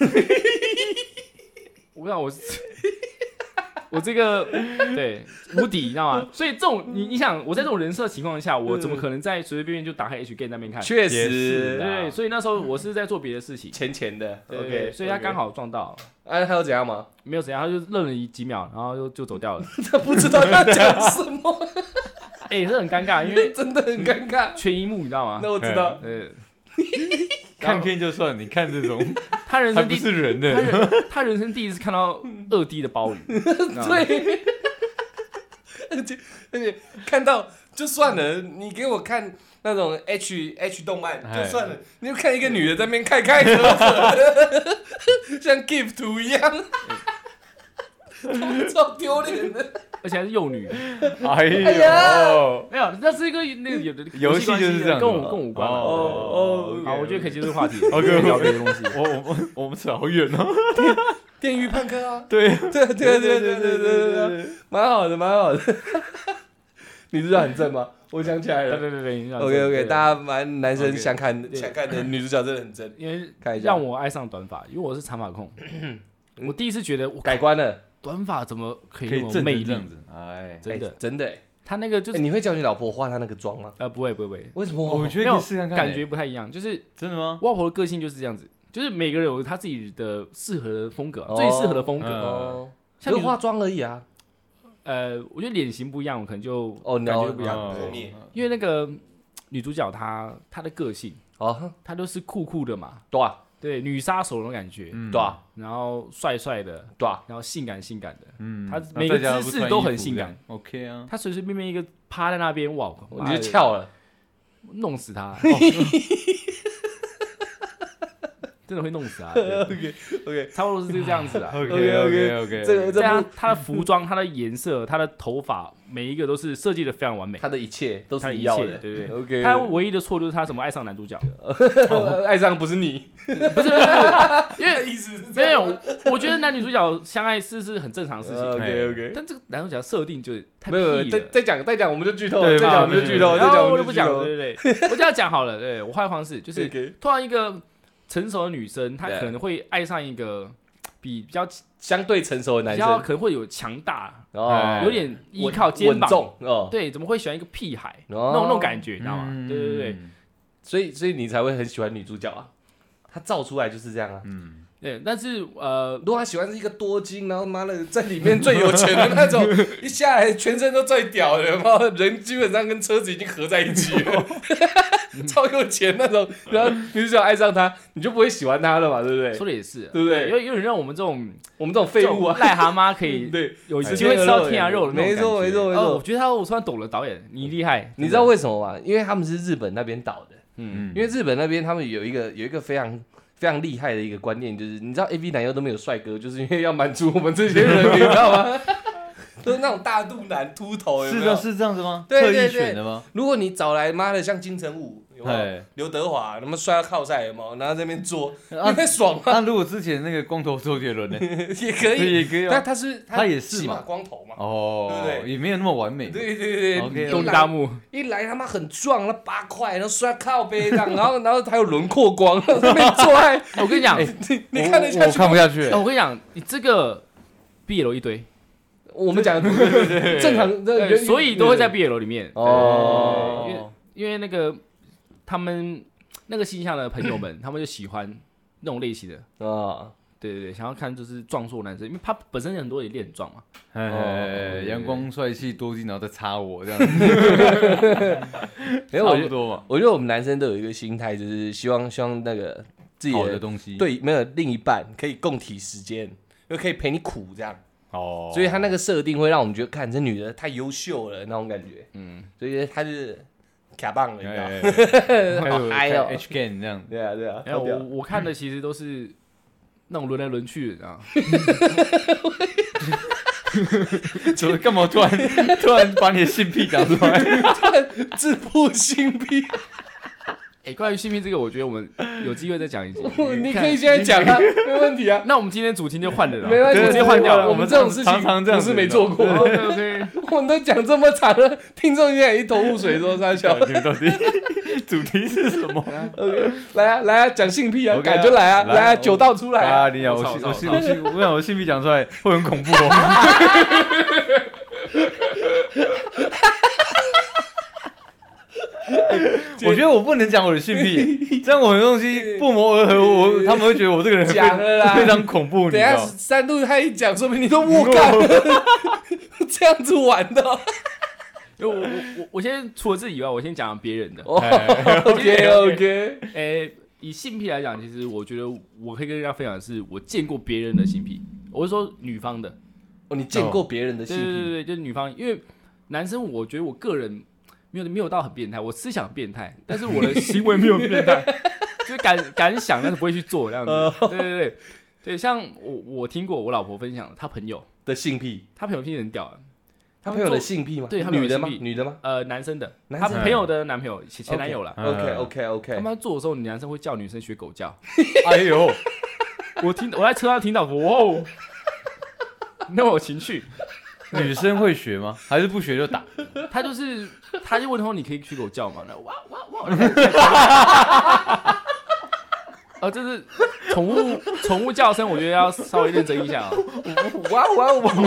我不知道，我是我这个对无敌，你知道吗？所以这种你你想，我在这种人设情况下，我怎么可能在随随便便就打开 H game 那边看？确实，对，所以那时候我是在做别的事情。浅浅的，OK，所以他刚。好撞到，哎，还有怎样吗？没有怎样，他就愣了几秒，然后就就走掉了。他不知道要讲什么，哎、这很尴尬，因为 真的很尴尬。全一幕，你知道吗？那我知道，呃，看片就算，你看这种 他人生第是人他的，人他人生第一次看到二 D 的鲍鱼，对，而且而且看到就算了，你给我看那种 H H 动漫哎就算了，你就看一个女的在那边开开合合，像 gift 图一样，超丢脸的。而且还是幼女，哎呀。呦，没有，那是一个那个有的 游戏就是这样跟我跟我无关。哦哦好，我觉得可以结束话题 OK，OK。聊别的东西。我我我我们扯好远哦，电狱判客啊，对。对对对对对对对对，蛮好的蛮好的。你知道很正吗？我想起来了。对对对对 OK OK，对大家蛮男生 OK 想看对。想看的女主角真的很正，因为让我爱上短发，因为我是长发控。我第一次觉得我改观了，短发怎么可以可以那么魅力？成这样子，哎，真的哎，真的欸。他那个就是欸你会叫你老婆化她那个妆吗？呃，不会不会不会，为什么？我觉得没有可以试看看，感觉不太一样。就是真的吗？我老婆的个性就是这样子，就是每个人有他自己的适合的风格，哦最适合的风格。嗯哦，像化妆而已啊。呃，我觉得脸型不一样，我可能就哦，感觉不一样。因为那个女主角她她的个性，哦，她都是酷酷的嘛，对啊对，女杀手那种感觉，嗯。对啊。然后帅帅的，对啊，然后性感性感的，嗯。他每个姿势都很性感，OK 啊，他随随便便一个趴在那边，哇，你就翘了。弄死她，哦真的会弄死她，对。OK OK，差不多是这个样子啊。OK OK，OK，这个这部这样，她的服装、他的颜色、他的头发，每一个都是设计的非常完美。他的一切都是你要的。切对对对。OK，他唯一的错就是他怎么爱上男主角，爱上不是你，不是因为意思是没有，我觉得男女主角相爱是是很正常的事情，OK OK，但这个男主角设定就是太没有没有，再。再讲再讲我们就剧透，对再讲我们就剧透，再然后我就不讲了，我这样讲好了。对我换个方式，就是 OK，突然一个成熟的女生，她可能会爱上一个比比较相对成熟的男较生，可能会有强大，哦，有点依靠肩稳膀，重哦，对，怎么会喜欢一个屁孩？那那种那种感觉，你知道吗？嗯。对对对，，所以所以你才会很喜欢女主角啊，她造出来就是这样啊。嗯，对，但是呃，如果他喜欢是一个多金，然后妈的在里面最有钱的那种，一下来全身都最屌的，然后人基本上跟车子已经合在一起了，超有钱那种，然后你只要爱上他，你就不会喜欢他了嘛，对不对？说的也是，对不对？有有点让我们这种我们这种废物啊，癞蛤蟆可以 对，有机会吃到天涯肉的那种没错没错没错。哦我觉得他我突然懂了，导演你厉害，你知道为什么吗？因为他们是日本那边导的，嗯，因为日本那边他们有一个有一个非常非常厉害的一个观念，就是你知道 A V 男优都没有帅哥，就是因为要满足我们这些人，你知道吗？都是那种大肚腩、秃头，有没有是的，是这样子吗？对特意对对选的吗？如果你找来妈的像金城武，有没有哎，刘德华，他妈摔到靠赛，有没有？然后在那边做，啊你会爽吗？那如果之前那个光头周杰伦呢？也可以，也可以啊。但他是他也是嘛光头嘛。哦，对不对也没有那么完美。对对对来大木，一来他妈很壮，那八块，然后摔靠背这样，然后然后还有轮廓光，在那边做爱，我跟你讲，你你看得下我去吗？看不下去哎，。我跟你讲，你这个 B 楼一堆，我们讲的对对对对正常，对这所以都会在 BL 里面，哦因为因为那个他们那个形象的朋友们，他们就喜欢那种类型的。啊，对对对，想要看就是壮硕男生，因为他本身很多也练壮嘛。哎阳光帅气多金，然后再插我这样，没有，我觉得差不多嘛。我觉得我们男生都有一个心态，就是希望希望那个自己好的的东西，，对没有另一半可以共体时间，又可以陪你苦这样。哦，所以他那个设定会让我们觉得，看这女的太优秀了那种感觉，嗯，所以他是卡棒了，你知道？还好有嗨哦。H game 这样，对啊，对啊，然后我我看的其实都是那种轮来轮去的，啊，怎么干嘛突然 突然把你的性癖讲出来？自曝性癖，哎，关于性癖这个，我觉得我们有机会再讲一集。你可以现在讲啊，没问题啊，那我们今天主题就换了啦，没问题，直接换掉了。我们这种事情常常这样不是没做过，OK OK，我们都讲这么长了，听众现在一头雾水，说三小。主题是什么？OK，来啊来啊，讲性癖啊敢就来啊，来来啊，酒倒出来啊啊，，你讲我性我我性我性，我想我性癖讲出来会很恐怖哦。我觉得我不能讲我的性癖，这样我的东西不谋而合，我他们会觉得我这个人 非讲了啦非常恐怖，等下？三度他一讲，说明你都我干，这样子玩的我我我我先除了自己以外，我先讲别人的。OK OK，哎，以性癖来讲，其实我觉得我可以跟大家分享的是，我见过别人的性癖，我是说女方的。哦，你见过别人的性癖？对对对，就是女方，因为男生，我觉得我个人没有没有到很变态，我思想变态，但是我的 行为没有变态，就是敢敢想，但是不会去做这样子。对对对对，像我我听过我老婆分享的，她朋友，的性癖，她朋友听很屌啊，他朋友的性癖吗？对他女的吗？女的吗呃男生的，她朋友的男朋友前前男友啦，嗯？OK OK OK，他们在做的时候，男生会叫女生学狗叫，哎呦，我听我在车上听到，哇哦，那么有情绪。女生会学吗？还是不学就打？他就是，他就问他说：“你可以去狗叫吗？”那哇哇哇！啊，这是宠物宠物叫声，我觉得要稍微认真一下啊。哇哇哇！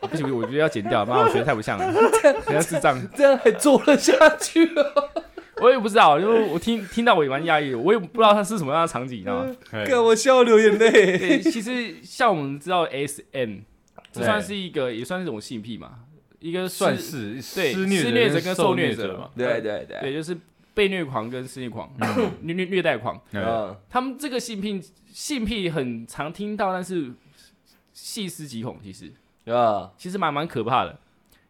不行，我觉得要剪掉，妈，我学的太不像了，人家智障。这样还做了下去哦？我也不知道，因为我听听到我也蛮压抑的，我也不知道他是什么样的场景，你知道吗？哎看我笑流眼泪。对，其实像我们知道 S M，这算是一个，也算是一种性癖嘛，一个算是是对施虐者跟受受虐者者嘛。对对对，对，就是被虐狂跟施虐狂，虐虐虐待狂。嗯，嗯，他们这个性癖性癖很常听到，但是细思极恐，其实啊其实蛮蛮可怕的。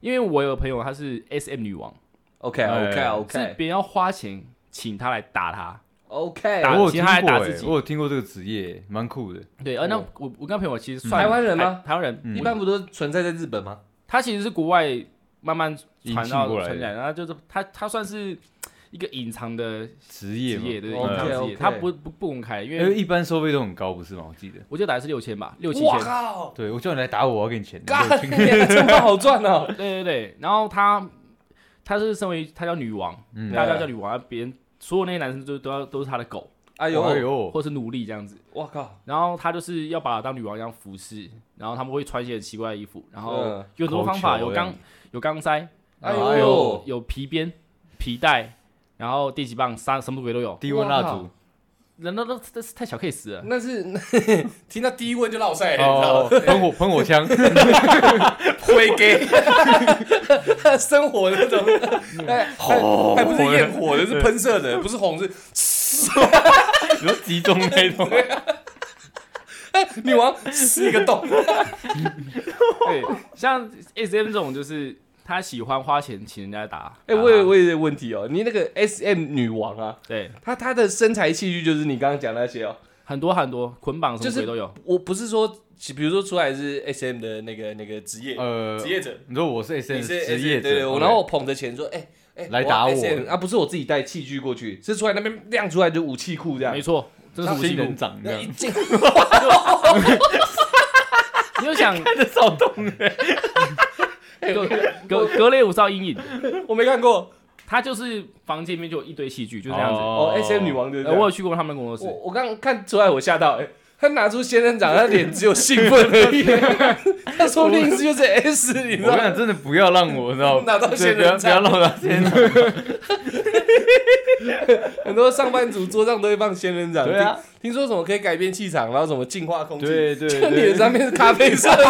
因为我有个朋友，她是 S M 女王，，OK OK 是 OK 是别人要花钱请他来打他。OK，打我有听其他打自己我有听过这个职业，蛮酷的。对，呃，那哦我我跟朋友其实算台湾人吗台台湾人，嗯一般不都存在在日本吗？他其实是国外慢慢传到过来传起来，然后就是他他算是一个隐藏的职职业职，业，对，隐藏职业，他不不不公开，因因为为一般收费都很高，不是吗？我记得。我记得打的是六千吧，六七哇千。靠！对，我叫你来打我，我要给你钱。干，好赚哦！对对对，然后他他是身为她叫女王，嗯。大家叫女王，别人所有那些男生都都要都是她的狗哎呦。哎呦，或是奴隶这样子，我靠！然后她就是要把她当女王一样服侍，然后他们会穿一些很奇怪的衣服，然后嗯有很多方法，有钢有钢塞，哎有呦，有皮鞭、皮带，然后电击棒、三什么鬼都有，低温蜡烛，人都都这是太小 case 了。那是 听到第一问就落赛了，你知道哦吗？，喷火喷火枪，灰给。生火的那种，哎，还还不是焰火的，是喷射的，不是红是。你说集中那种，女王死一个洞。对，像 S M 这种就是他喜欢花钱请人家打。哎，打我有我有一个问题哦，你那个 S M 女王啊，对她她的身材器具就是你刚刚讲那些哦，很多很多捆绑什就是么鬼都有。我不是说，比如说出来是 S M 的那个那个职业呃职，业者，你说我是 S M 职业者对对，然后我捧着钱说，哎哎，来打我 SM 啊，不是我自己带器具过去，是出来那边亮出来就武器库这样没。错，这是武器人。长这样那一，进 你就想这骚动格格格雷五少阴影，我没看过。他就是房间里面就有一堆器具，就这样子。哦，S M 女王对不呃，对？我有去过他们的工作室。我，我刚看出来，我吓到，哎，他拿出仙人掌，他脸只有兴奋而已，他说不定是就是 S，你知道真的不要让我，知道。吗？拿到仙人掌。不要掌，让我拿仙人掌，很多上班族桌上都会放仙人掌。对啊，听听说什么可以改变气场，然后什么净化空气，对对就你的，上面是咖啡色的，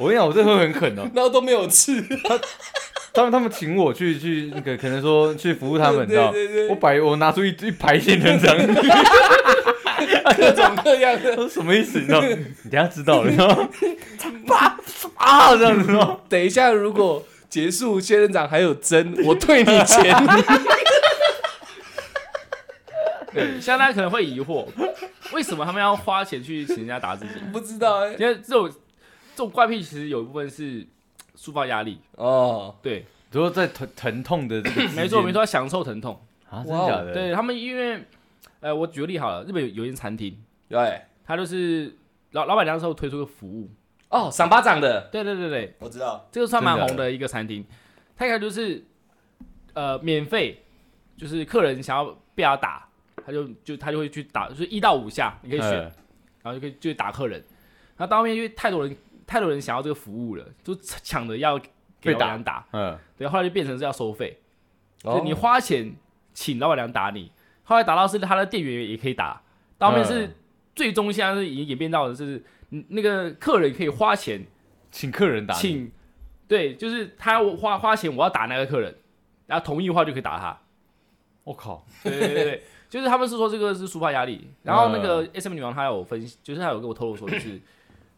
我跟你讲，我这会很狠哦。然后都没有吃，他们他们请我去去那个，可能说去服务他们，你知道？对对对我摆我拿出一一排仙人掌，各种各样的。什么意思？你知道？你等一下知道了，你知道吗？啪啊这样子，你知道吗？等一下，如果结束仙人掌还有针，我退你钱。对，像大家可能会疑惑，为什么他们要花钱去请人家打自己？不知道哎、因为这种这种怪癖其实有一部分是 抒发压力，哦，对，你说在疼疼痛的这个 没错没错，要享受疼痛。啊，真的假的？对他们，因为呃，我举个例好了，日本有有一间餐厅，对，他就是老老板娘那时候推出个服务，哦，赏巴掌的，对对对对，我知道。这个算蛮红的一个餐厅，他应该就是呃免费，就是客人想要被他打，他就就他就会去打，就是一到五下你可以选，哎然后就可以就打客人。然后到后面因为太多人太多人想要这个服务了，就抢着要给打老板娘打，嗯，对，后来就变成是要收费，就你花钱请老板娘打你，后来打到是他的店员也可以打，到后面是、嗯。最终现在是已经演变到的是，嗯那个客人可以花钱请客人打，请，对，就是他花花钱我要打那个客人，然后同意的话就可以打他，我靠，对对对对，就是他们是说这个是抒发压力，然后那个嗯。S M 女王她有分析，就是她有跟我透露说，就是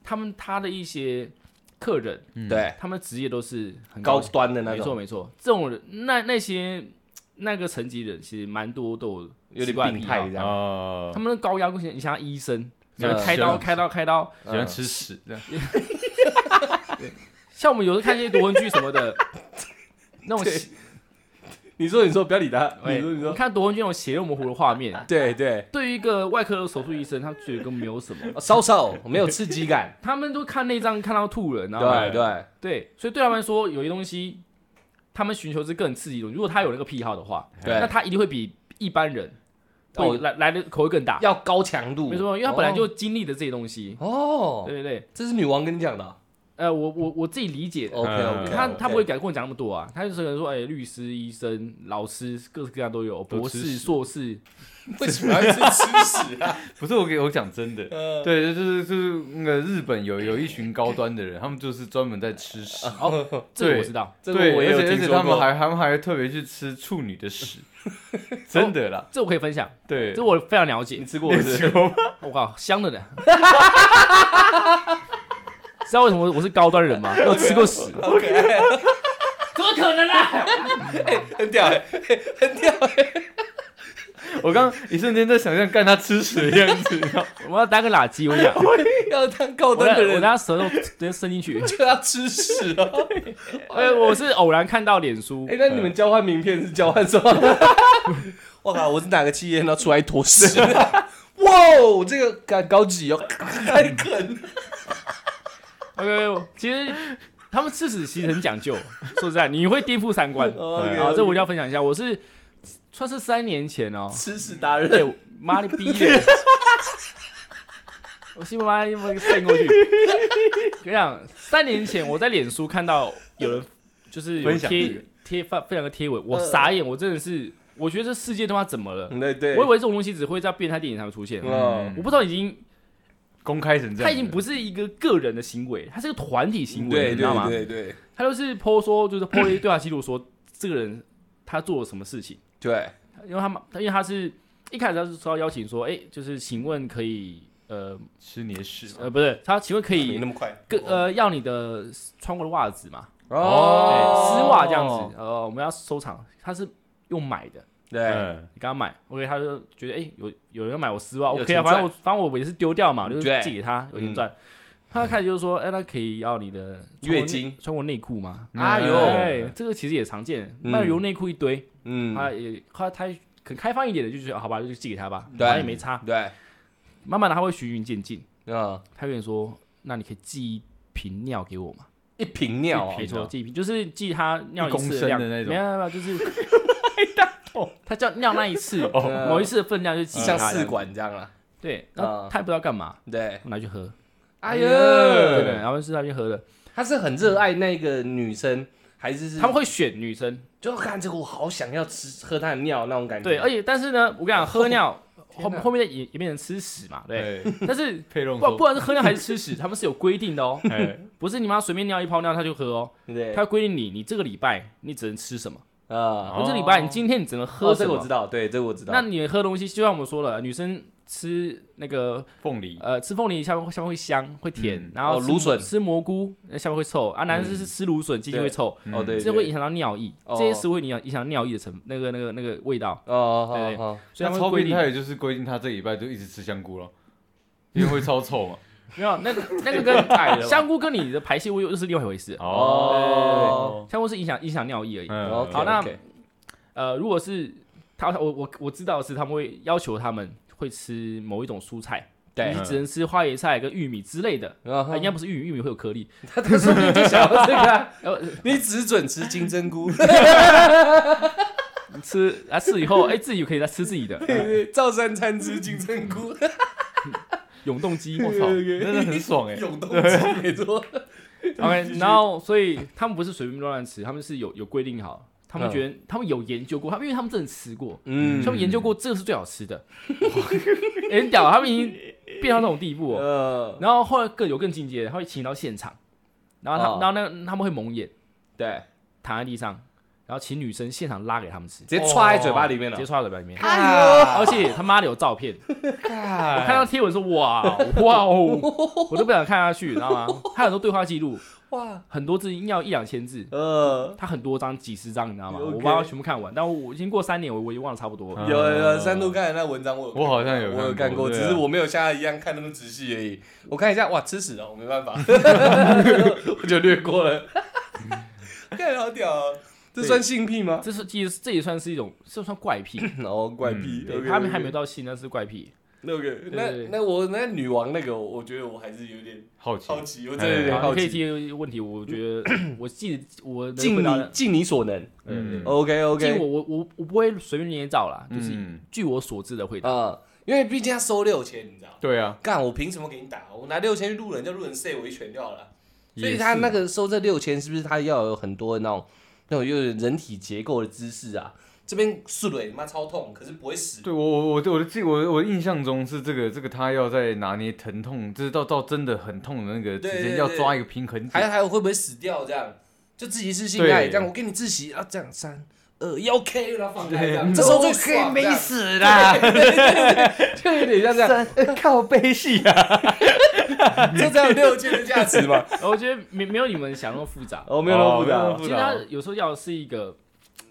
他们他的一些客人，嗯，对，他们职业都是很高的端的那种，没错没错，这种人那那些那个层级人其实蛮多都有有点病态这样。哦。他，们的高压过你像医生，喜嗯欢开刀开刀开刀，喜欢吃屎这样，像我们有时候看一些夺魂剧什么的，那种你说，你说，不要理他。哎你说，你说，看夺魂剧那种血肉模糊的画面，对对，对于一个外科手术医生，他觉得没有什么，哦稍稍没有刺激感。他们都看内脏看到吐了，然后对对，对，所以对他们来说，有些东西他们寻求是更刺激的。如果他有那个癖好的话，对那他一定会比一般人哦会来来的口味更大。要高强度。没错，因为他本来就经历的这些东西。哦，对对对，这是女王跟你讲的啊。呃，我我我自己理解的。OK 嗯 OK，他他不会改跟我讲那么多啊，他就是可能说，哎、律师、医生、老师，各式各样都有，博士、硕士，为什么要吃吃屎啊？不是我给我讲真的，呃，对，就是就是那个日本有有一群高端的人，他们就是专门在吃屎，哦，这个我知道，这个对，我也有而且而听说过。且他们还他们还特别去吃处女的屎，真的啦，这我可以分享，对这，我非常了解你。吃过是不是？过吗？我靠，香的呢。知道为什么我是高端人吗？我吃过屎，OK，怎么可能啊？很 屌哎，很屌哎。我刚刚一瞬间在想象干他吃屎的样子，我要当个垃圾，我跟你讲，要当高我端的人拿我拿舌头直接伸进去。就要吃屎哦。哎，我是偶然看到脸书哎，，那你们交换名片是交换什么？我靠，我是哪个企业，然后出来一坨屎？哇，这个感高级哦，太梗。OK，其实他们吃屎其实很讲究，说实在，你会颠覆三观。OK，啊，这我一定要分享一下，我是算是三年前哦，吃屎达人。对，妈的逼的，我信不妈的我伸过去。跟你讲，三年前我在脸书看到有人就是有贴贴发分享个贴文，我傻眼，我真的是，我觉得这世界他妈怎么了？对对，我以为这种东西只会在变态电影才会出现，嗯我不知道已经公开成这样，他已经不是一个个人的行为，他是个团体行为，对你知道吗？对对对。他就是 PO 说，就是 PO 一对话记录说这个人他做了什么事情，对，因为他们因为他是一开始他是说要邀请说，哎、就是请问可以呃吃你的屎呃不是，他请问可以那么快，跟呃要你的穿过的袜子嘛？对，哦，丝袜这样子，呃，我们要收藏，他是用买的。对，嗯，你刚刚买，OK，他就觉得哎、有有人要买我丝袜有，OK 钱啊，反正我反正我也是丢掉嘛，就是对。寄给他，有钱嗯。赚。他开始就说，哎、那可以要你的月经。穿过内裤吗？哎呦。哎，这个其实也常见，嗯。卖油内裤一堆，嗯，他也他他可开放一点的，就觉得好吧，就寄给他吧，对。反正也没差。对，慢慢的他会循序渐进，嗯，他有点说，那你可以寄一瓶尿给我吗？一瓶尿啊，没错，寄一瓶就是寄他尿一公次量升的那种。没有没有没有，就是 他叫尿那一次，哦。某一次的分量就寄给像试管这样啦，对，然后嗯他也不知道干嘛，对，我拿去喝，哎对对，呀，然后是他去喝的，他是很热爱那个女生，还是是他们会选女生，就看这个，我好想要吃喝他的尿那种感觉，对，而且但是呢，我跟你讲，喝尿后 天哪。后面也也变成吃屎嘛，对，对，但是 不不管是喝尿还是吃屎，他们是有规定的哦，哎，不是你妈随便尿一泡尿他就喝哦，对不对？他会规定你，你这个礼拜你只能吃什么，啊，我这礼拜你今天你只能喝哦，这个我知，道，对，这个我知道。那你喝东西，就像我们说了，女生吃那个凤梨，呃吃凤梨下面下面会香会甜嗯，然后芦笋。吃蘑菇那下面会臭啊，男生是吃芦笋鸡会臭，哦，对，对这会影响到尿液，哦。这些食物会影响影响尿液的成那个那个那个味道，哦，对好好，所以那超他们规定。变态的就是规定他这礼拜就一直吃香菇了，因为会超臭嘛。没有那个那个跟 香菇跟你的排泄物又是另外一回事，哦。香菇是影响影响尿液而已。嗯，好那呃，如果是他我我我知道的是他们会要求他们会吃某一种蔬菜，对。你只能吃花椰菜跟玉米之类的，然后啊应该不是玉米，玉米会有颗粒，他他说不定就想要这个。啊，呃，你只准吃金针菇，你吃啊吃以后，哎自己可以再吃自己的。照三餐吃金针菇，永动机，我操，真的很爽哎。永动机没错。OK，然后所以他们不是随便乱乱吃，他们是有有规定好，他们嗯觉得、他们有研究过，他们因为他们真的吃过，嗯。他们研究过这个是最好吃的，欸很屌，他们已经变到那种地步哦。呃，然后后来更有更进阶的，他会请到现场，然后他、哦然后那个他们会蒙眼对，躺在地上，然后请女生现场拉给他们吃，直接戳在嘴巴里面了直接。插在嘴巴里面。哎而且他妈的有照片，我看到贴文说哇哇哦，我都不想看下去，你知道吗？他很多对话记录，哇，很多字要一两千字，呃，他很多张几十张，你知道吗？OK 我把它全部看完，但我我已经过三年，我我已经忘了差不多有有有，三度看的那文章我有看我好像有我有看过，只是我没有像他一样看那么仔细而已。我看一下，哇，吃屎了，我没办法，我就略过了。看好屌啊！这算性癖吗？这是其实这也算是一种，这算怪癖。哦，怪癖。他们还没有到性，那是怪癖。OK，那那我那女王那个，我觉得我还是有点好奇，好奇，我真的有点好，奇可以。提问题，我觉得 我记我尽你尽你所能。嗯，OK OK。我我我我不会随便捏造啦，就是嗯，据我所知的回答。啊，因为毕竟他收六千，你知道？对啊，干，我凭什么给你打？我拿六千去路人，叫路人 say 我一拳就好了。所以他那个收这六千，是不是他要有很多那种那种又有人体结构的姿势啊？这边竖了，你妈超痛，可是不会死。对我我我我的记我我印象中是这个这个他要在拿捏疼痛，就是到到真的很痛的那个之对对间要抓一个平衡点。还还有会不会死掉？这样就自己是性爱，对这样我给你窒息啊，这样三二一 OK，然后放开这样，对这时候就可以没死啦，就有点像这样，靠背戏啊！就这样六千的价值嘛。我觉得没没有你们想那么复杂。哦，没有那么复杂。其实他有时候要的是一个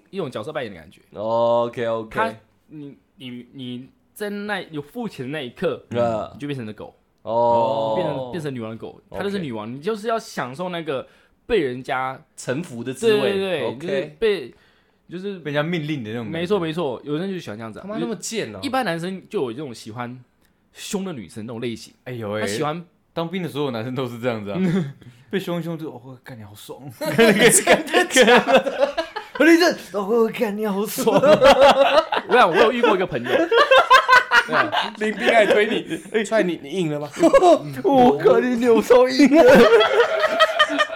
一种角色扮演的感觉。OK 他 OK，他你你你在那有付钱的那一刻，呃你就变成了狗，哦，变成变成女王的狗，她就是 OK 女王，你就是要享受那个被人家臣服的滋对味。对。对，就是 OK，被就是被人家命令的那种感觉。没错没错，有人就喜欢这样子啊、他妈那么贱哦！一般男生就有这种喜欢凶的女生那种类型，哎呦哎，他喜欢当兵的所有男生都是这样子啊，被凶一凶就哦，干你好爽，何立正，哦，干你好爽，我想我有遇过一个朋友，林兵爱推你，踹你，你硬了吗？我靠，你扭头硬了！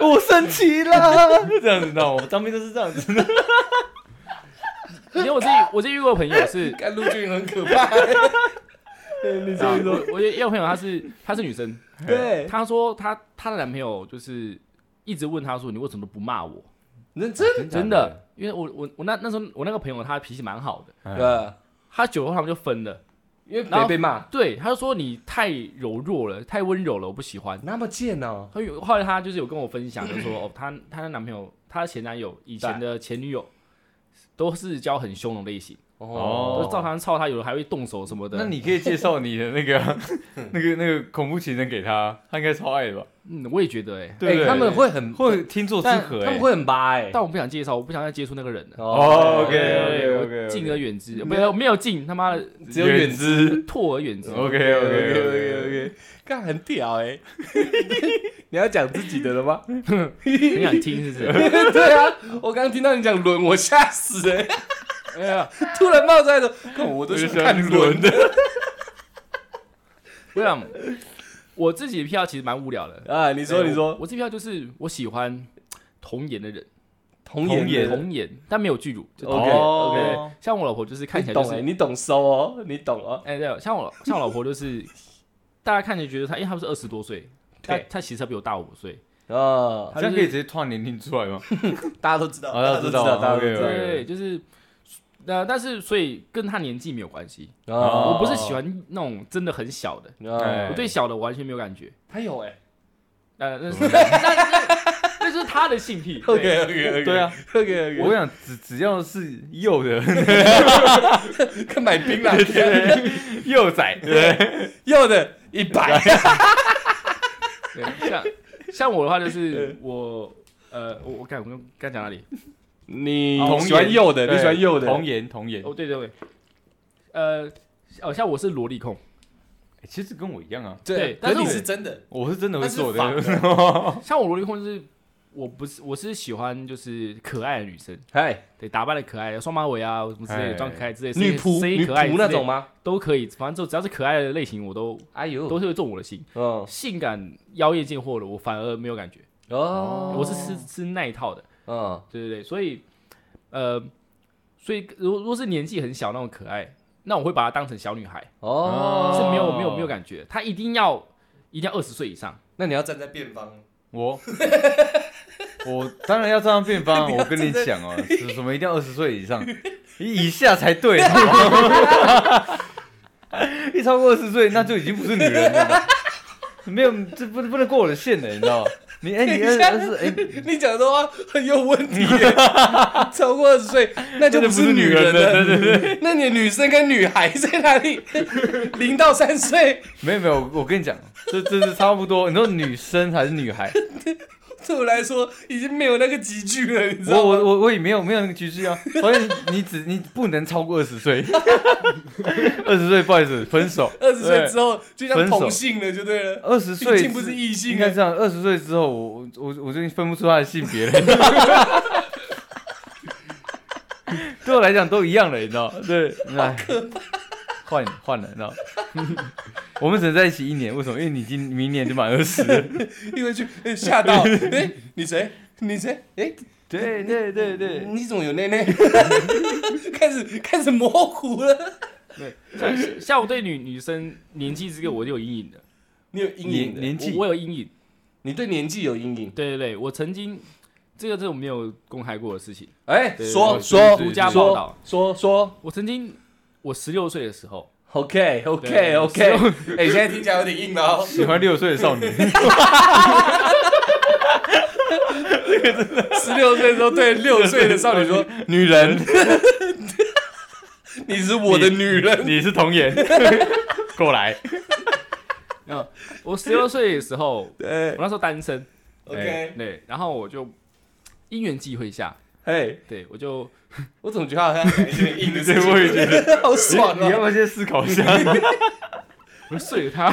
我生气了，这样子，你知道吗？我当兵都是这样子。因为我自己我自己遇过的朋友是，看陆俊很可怕。你啊我我也有朋友她是她是女生，对，她说她她的男朋友就是一直问她说你为什么都不骂我？认真真的，因为我我我那那时候我那个朋友他脾气蛮好的，哎对，他久后他们就分了。因为没被骂，对，他就说你太柔弱了，太温柔了，我不喜欢。那么贱哦。他有后来他就是有跟我分享，就说哦，她她的男朋友，她的前男友，以前的前女友，都是教很凶的类型，哦照常操他，有的还会动手什么的。那你可以介绍你的那个 那个那个恐怖情人给他，他应该超爱的吧？嗯，我也觉得哎、对不对？他们会很会听作之但合，哎他们会很巴哎。但我不想介绍，我不想再接触那个人了。哦，OK，对 OK，OK，OK 我敬而远之，没有没有敬，他妈的 只有远之。唾而远之。OK OK OK OK OK，干很屌哎！你要讲自己的了吗？很想听是不是？对啊，我刚刚听到你讲轮，我吓死哎！哎呀，突然冒出来的，看我都喜欢看轮的 我想我自己的票其实蛮无聊的。啊！你说，你说我，这票就是我喜欢童颜的人，童童颜童颜，但没有巨乳。就 OK，哦 OK，像我老婆就是看起来就是你懂哎，你懂收哦，你懂哦。哎，对，像我像我老婆就是，大家看起来觉得她，因为她不是二十多岁，她她其实她比我大五岁，哦，这样可以直接突然年龄出来吗？大家都知道，哦大家都知道，大家都知 OK，OK 对，就是，呃，但是所以跟他年纪没有关系，道。哦。我不是喜欢那种真的很小的，哦。我对小的完全没有感觉，他有哎。呃，那是 那是那是他的性癖 OK 对。OK OK，对啊，OK 我想只只要是幼的 OK，跟买槟榔 幼崽，对，幼的一百，对，像像我的话就是我，呃，我我刚我刚刚讲哪里？你喜欢颜幼的，你喜欢幼的，童颜童颜，哦，对对对，呃，哦，像我是萝莉控，欸其实跟我一样啊，对但是你但是我是真的，我是真的会做那的，像我萝莉控就是我不是我是喜欢就是可爱的女生，哎，对，打扮的可爱，双马尾啊什么之类装可爱之类的，女仆女可爱仆那种吗？都可以，反正就只要是可爱的类型，我都哎呦，都是会中我的心。嗯。性感妖艳贱货的，我反而没有感觉，哦，我是吃吃那一套的，嗯。对对对，所以呃，所以如果如果是年纪很小那种可爱，那我会把她当成小女孩，哦，是没有没有没有感觉，她一定要一定要二十岁以上。那你要站在辩方，我？我当然要站在辩方，我跟你讲哦，是什么一定要二十岁以上，以下才对，一超过二十岁那就已经不是女人了，没有这不不能过我的线的，你知道吗？你哎、你二二十哎，你讲的话很有问题，超过二十岁那就不是女人了，对对对，那你的女生跟女孩在哪里？零到三岁，没有没有，我跟你讲，这这是差不多，你说女生还是女孩？对我来说已经没有那个集聚了，你知我道吗？我我我也没有没有那个局势啊，所以你只你不能超过二十岁，二十岁不好意思分手，二十岁之后就像同性了，就对了。二十岁不是异性啊应该这样，二十岁之后我我我我就分不出他的性别了。对我来讲都一样了，你知道？对，哎，换换了，你知道？我们只能在一起一年，为什么？因为你今明年就满二十了。因为就哎吓到，哎，你谁？你谁？哎，对对对对，你怎么有内内？开始开始模糊了。像像我对女女生年纪这个我就有阴影的，你有阴影的，年年纪我我有阴影。你对年纪有阴影。对对对，我曾经这个这种没有公开过的事情，哎，对说对说独家报说道。说说我曾经我十六岁的时候，OK。OK OK，哎，现在听起来有点硬了哦。喜欢六岁的少女，十六岁的时候对六岁的少女说：“女人，你是我的女人。你是童颜，过来。嗯，我十六岁的时候”，对。我那时候单身，，OK，对，然后我就因缘际会下，哎，对我就 我总觉得好像有点硬的 事对，情？我也觉得。好爽啊！你要不要先思考一下？我就睡了他，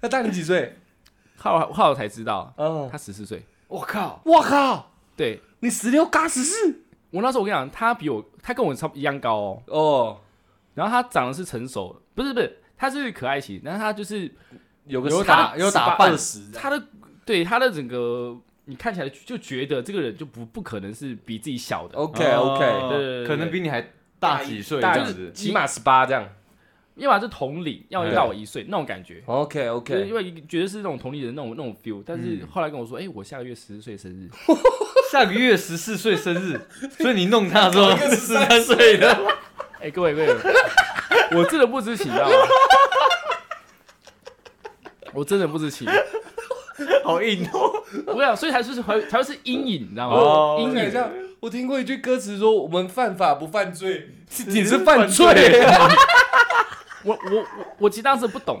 他大你几岁？后来后来才知道嗯，他十四岁，我靠！我靠，对你十六嘎十四我那时候我跟你讲，他比我他跟我差不多一样高哦，哦，然后他长得是成熟的，不是不是，他是可爱型，但是他就是有个有打有打扮二十，他的对他的整个你看起来就觉得这个人就不不可能是比自己小的，OK OK，哦对对对对可能比你还大几岁这大样子。起码十八这样。要么是同龄，要么就大我一岁那种感觉。OK 对，OK，因为觉得是那种同龄人那种那种 feel，但是嗯后来跟我说，哎、我下个月十四岁生日，下个月十四岁生日，所以你弄他的时候是十三岁的。哎、各位各位，我真的不知情，你知道吗？我真的不知情，好硬哦！我跟你讲，所以才是才才会是阴影，你知道吗？哦阴影。我听过一句歌词说：“我们犯法不犯罪，你是是犯犯罪。我我我我其实当时不懂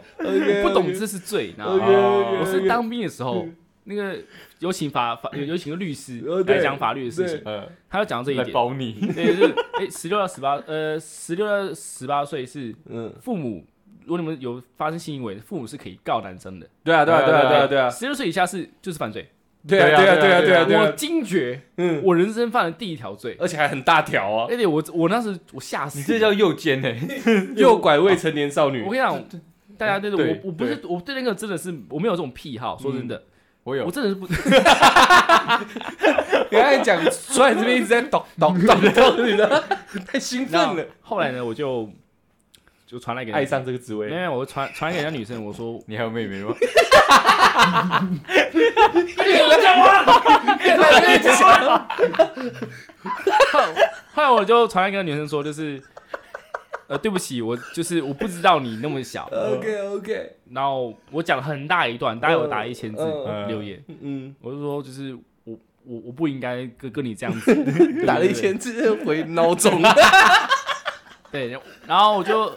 不懂这是罪，你知道吗？OK，OK，OK 我是当兵的时候，那个有请法法有有请个律师来讲法律的事情，呃，他要讲到这一来点。保你。对，就是哎，十六到十八，呃，十六到十八岁是嗯，父母，如果你们有发生性行为，父母是可以告男生的。对啊，对啊，对啊，对啊，对啊，十六岁以下是就是犯罪。对啊，对啊，对啊，对啊，对我啊，惊觉，嗯，我人生犯了第一条罪。而且还很大条啊，而且我我那时我吓死了，你这叫诱奸哎！诱拐未成年少女我。跟你讲，大家对对我我不是我对那个真的是我没有这种癖好，说真的，我有我，真的是不。你刚才讲出来这边一直在抖抖抖抖，你知道？太兴奋了，后来呢，我就就传来给爱上这个职位。没有，我传传给人家女生，我说 你还有妹妹吗？后来我就传来跟女生说，就是呃，对不起，我就是我不知道你那么小，OK OK，然后我讲了很大一段，大概我打一千字嗯留言，嗯，我就说就是我我我不应该跟跟你这样子，打了一千字回孬种。对，然后我就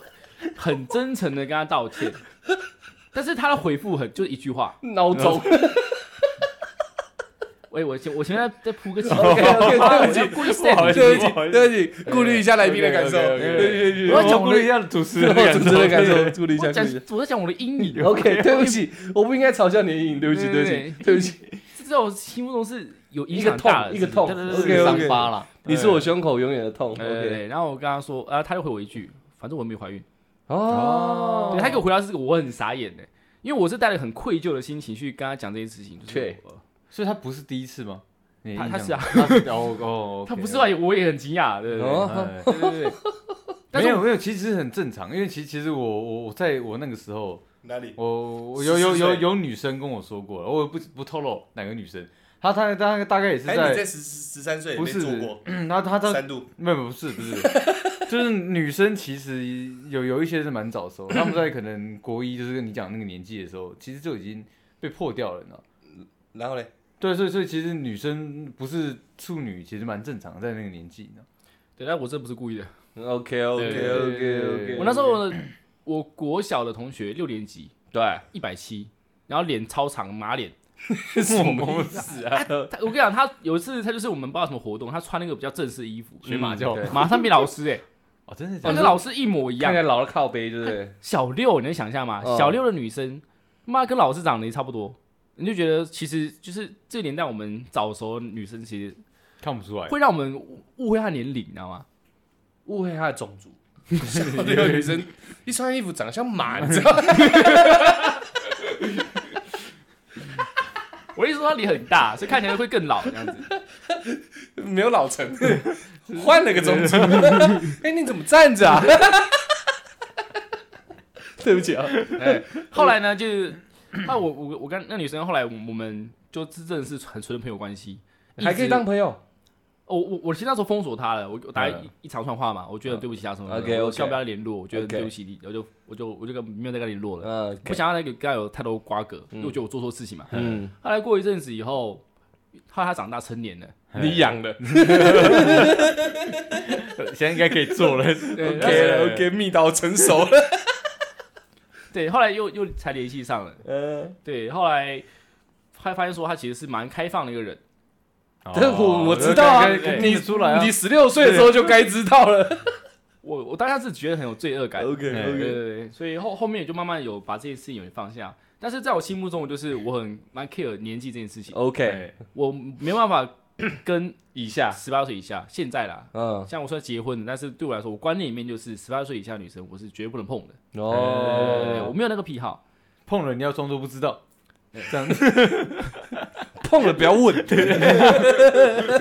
很真诚的跟他道歉，但是他的回复很就是一句话，孬种。喂，我前我现在再铺个情，OK OK，对不起，故意 stand 对不起，顾虑一下来宾的感受。对对对对，我要讲顾虑一下主持人的，感受主持人的感受，顾虑一下，我讲顾虑一下。我在讲我的阴影。OK，对不起，我不应该嘲笑你的阴影，对不起，对不起，对不起，在我心目中是有影一个痛一个痛对对对 OK，对对 OK 伤疤了。你是我胸口永远的痛。对对 OK，对。然后我跟他说，啊，他就回我一句，反正我没有怀孕。哦，对他给我回答是我很傻眼的，因为我是带着很愧疚的心情去跟他讲这些事情，就是对。呃所以他不是第一次吗？他他是啊，他是哦哦，他不是吧？我也很惊讶，对对对？哦。哎对对对。但是我没有没有，其实很正常，因为其其实我我我在我那个时候，哪里？我我有有14有岁有女生跟我说过了，我不不透露哪个女生，她她大概大概也是在，十十三岁不是，嗯 她她她度。没有不是不是，就是女生其实有有一些是蛮早熟，他们在可能国一就是跟你讲那个年纪的时候，其实就已经被破掉了，你知道。然后嘞？对，所以所以其实女生不是处女，其实蛮正常，在那个年纪，你知道。对，但我这不是故意的。OK OK 对 OK OK。我那时候呢，我国小的同学六年级，对一百七，然后脸超长，马脸。什么意思啊？他我跟你讲，他有一次他就是我们不知道什么活动，他穿那个比较正式的衣服，学马教嗯对马上变老师哎、哦，真的欸，假的？跟老师一模一样。看起来老了靠背，对不对？小六，你能想象吗？哦小六的女生，妈跟老师长得也差不多，你就觉得其实就是这个年代我们早熟的女生，其实看不出来。会让我们误会她年龄，你知道吗？误会她的种族。小六女生一穿衣服长得像马，你知道吗？我意思说他脸很大，所以看起来会更老这样子。没有老成，换了个种族。哎，你怎么站着啊？对不起啊。哎，后来呢，就是那我我我跟那女生后来我我们就真的是很纯的朋友关系，还可以当朋友。我我我其实那时候封锁他了，我我打一嗯一长串话嘛，我觉得对不起他什么的 OK，OK 我希望不要联络，我觉得对不起你，我就我就我就跟没有再跟他联络了。嗯不想让那个跟他有太多瓜葛，因为我觉得我做错事情嘛。嗯，后来过一阵子以后，后来他长大成年了，你养的 现在应该可以做了。OK 了 OK，蜜桃成熟了。对，后来又又才联系上了。嗯，对，后来后来发现说他其实是蛮开放的一个人。这我我知道啊你出来啊。你十六岁的时候就该知道了。我我当下是觉得很有罪恶感。OK 对对 OK，对，所以后后面也就慢慢有把这件事情有放下。但是在我心目中，就是我很蛮 care 年纪这件事情，OK，我没办法 跟以下，十八岁以下，现在啦，嗯，像我说结婚的，但是对我来说，我观念里面就是十八岁以下女生，我是绝对不能碰的。哦我哦，没有那个癖好。碰了你要装作不知道。这样子，碰了不要问。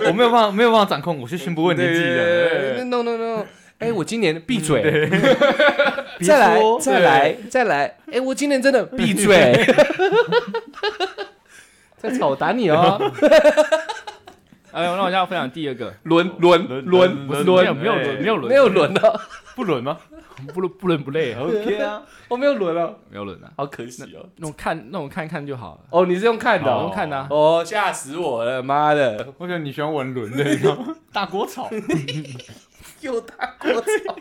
我没有办法没有办法掌控，我是先不问年纪的。对 no no no，哎，我今年闭嘴，再来再来再来，哎，我今年真的闭嘴。再吵我打你哦！哎，那我现在要分享第二个，轮轮轮不是轮。没有没有轮没有轮。没有轮了，不轮吗？不轮不轮不累？OK 啊，我 没有轮了，没有轮啊，好可惜哦。那我看那我看看就好了，哦，你是用看的？用看的啊，哦，吓死我了，妈的，我觉得你喜欢玩轮的，大锅炒。又大锅炒。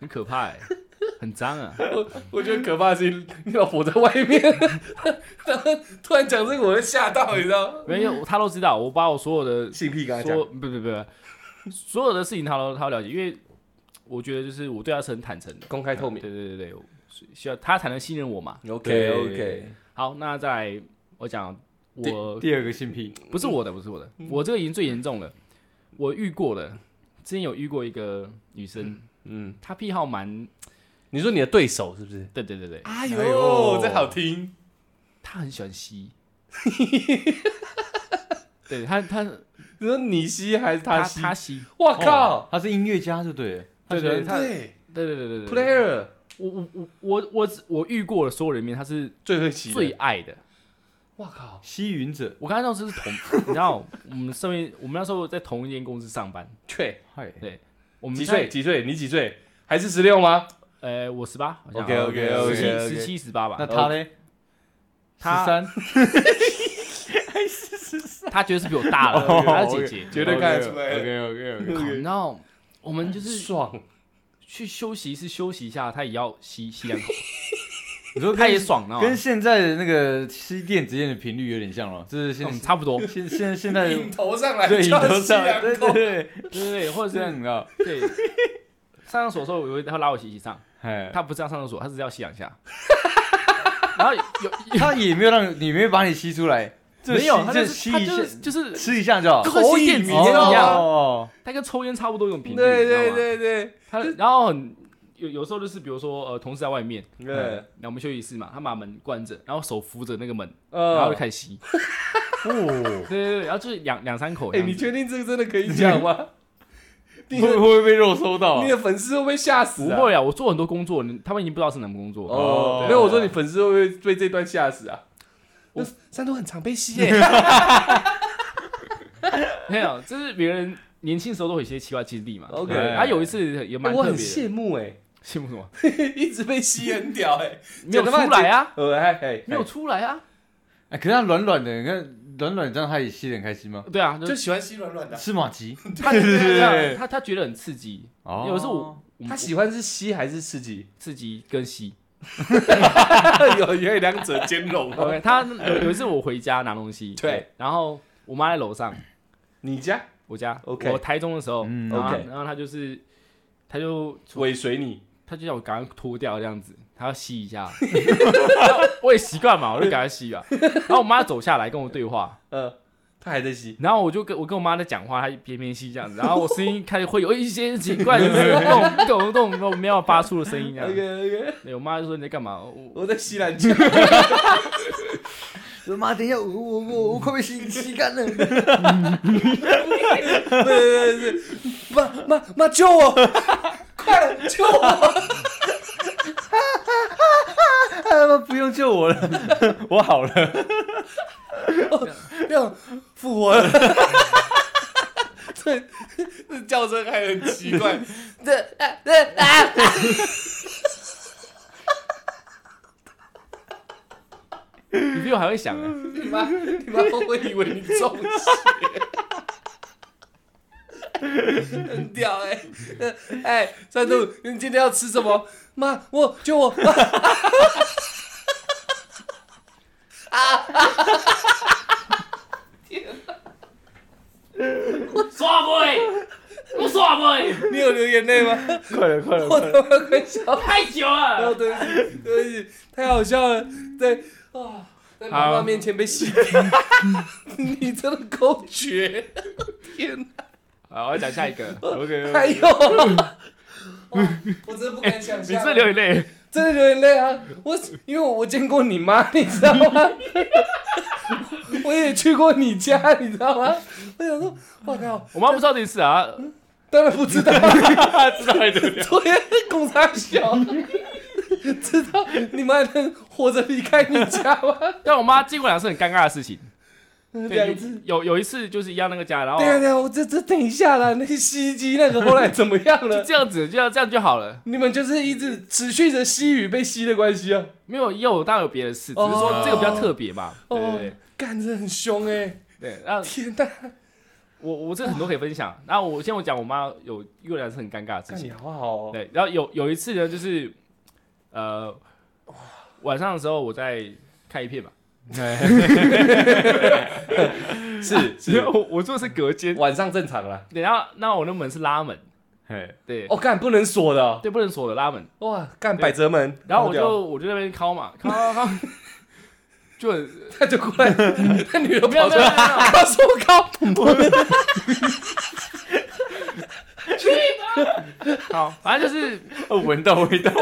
很可怕哎，很脏啊，我我觉得可怕的是你老婆在外面，然后突然讲这个，我会吓到，你知道吗？没有他都知道，我把我所有的性癖跟他讲说，不不不，所有的事情他都他都了解，因为我觉得就是我对他是很坦诚的，公开透明对。对对对，需要他才能信任我嘛。OK OK，好，那再来我讲我第二个性癖，不是我的，不是我的，我这个已经最严重了。我遇过了，之前有遇过一个女生，嗯，她癖好蛮，你说你的对手是不是？对对对对，哎哎呦这好听。他很喜欢吸。对他他你说你吸还是他她吸？他吸，我靠！他是音乐家，就对了。对对，对对对对对对。，player 我我我我我只我遇过的所有人里面，他是最会吸的。最爱的。我靠！吸云者，我刚才那时候是同，你知道，我们身为我们那时候在同一间公司上班，对，嗨，我们几岁？？几岁？你几岁？还是十六吗？呃，我十八 OK，OK，OK，OK 十七十七十八吧。那他呢？他三，他绝对是比我大了，他是姐姐。绝对看得出来 OK OK OK，然后，我们就是爽。去休息室休息一下，他也要吸吸两口，你说他也爽呢，跟现在的那个吸电子烟的频率有点像了，就是现嗯差不多，现现现在引头上来对头上，对对对，对或者是这样你知道？对。上厕所的时候，我他拉我洗洗上，哎，他不是要上厕所，他只是要吸两下。然后有他也没有让你没有把你吸出来，就没有，他就是他就吸一下，就是就是吃一下就好。就。跟吸电子烟哦一样，哦，他跟抽烟差不多一种频率，对对对对。他然后很有有时候就是比如说呃同事在外面，对，然后我们休息室嘛，他把门关着，然后手扶着那个门，呃然后就开始吸，哦，对对对，然后就是两两三口哎。你确定这个真的可以讲吗？你会会不会被肉收到啊你？的粉丝会不会吓死啊？不会啊，我做很多工作，他们已经不知道是哪门工作。哦，没有，我说你粉丝会不会被这段吓死啊？我我三都很常被吸 耶，没有，就是别人年轻时候都有一些奇怪经历嘛。OK 对然后有一次也蛮我很特别的，羡慕哎，羡慕什么？一直被吸很屌哎，没有出来啊，呃，哎哎，没有出来啊。哎，可是他软软的，你看软软这样，他也吸得很开心吗？对啊，就就喜欢吸软软的。吃马吉，他对对对对。他他觉得很刺激，哦。有时候我我他喜欢是吸还是刺激？刺激跟吸。有有两者兼容。哦。OK，他有有一次我回家拿东西，对，然后我妈在楼上，你家？我家 OK 我台中的时候，嗯然后 OK 然后他就是他就尾随你，他就叫我赶快脱掉这样子，他要吸一下，我也习惯嘛，我就给他吸啊。然后我妈走下来跟我对话，呃，他还在吸，然后我就跟我跟我妈在讲话，她边边吸这样子，然后我声音开始会有一些奇怪的那种那种那种那种没有发出的声音这样。OK OK，对我妈就说你在干嘛？我 我在吸篮球，妈，等一下，我我我我快被吸吸干了。对对对，妈妈妈救我，快了救我！啊，不用救我了，我好了。这样复活了。对，这叫声还很奇怪。这啊这啊！你比我还会想啊！你妈你妈会以为你中邪。很屌哎、欸！哎，三度，你今天要吃什么？妈，我救我！刷杯，我耍妹，你有流眼泪吗？快了，快了，我他妈快笑！太久哦，了。对不起，对不起，太好笑了。对啊，在妈妈好面前被洗掉，你真的够绝！天哪！好，我要讲下一个。OK，还有，哇我真的不敢想你象。是流眼泪，真的流眼泪啊！我因为我见过你妈，你知道吗？我也去过你家，你知道吗？我想说，我靠，我妈不知道这件事啊，当然不知道，知道还得了？对，公差小，知道你妈还能活着离开你家吗？但我妈经过两次很尴尬的事情。对。有有一次就是一样那个家，然后对啊对啊，我这这等一下啦，那个洗衣机那个后来怎么样了？就这样子，就要这样就好了。你们就是一直持续着吸与被吸的关系啊？没有，也有当然有别的事，只是说这个比较特别嘛。对对对，干着很凶哎。对，然后天哪，我我这很多可以分享。然后我先我讲我妈有有两次很尴尬的事情。你好好哦。对，然后有有一次呢，就是呃晚上的时候我在看一片嘛。是 是，我我做的是隔间，晚上正常了。对，然后那我那门是拉门，嘿，对，哦干不能锁的，对，不能锁的拉门。哇，干百折门。然后我就我就在那边敲嘛，敲敲敲，就 他就过来，那女的跑出来，他说我靠，去吧。好，反正就是闻到味道。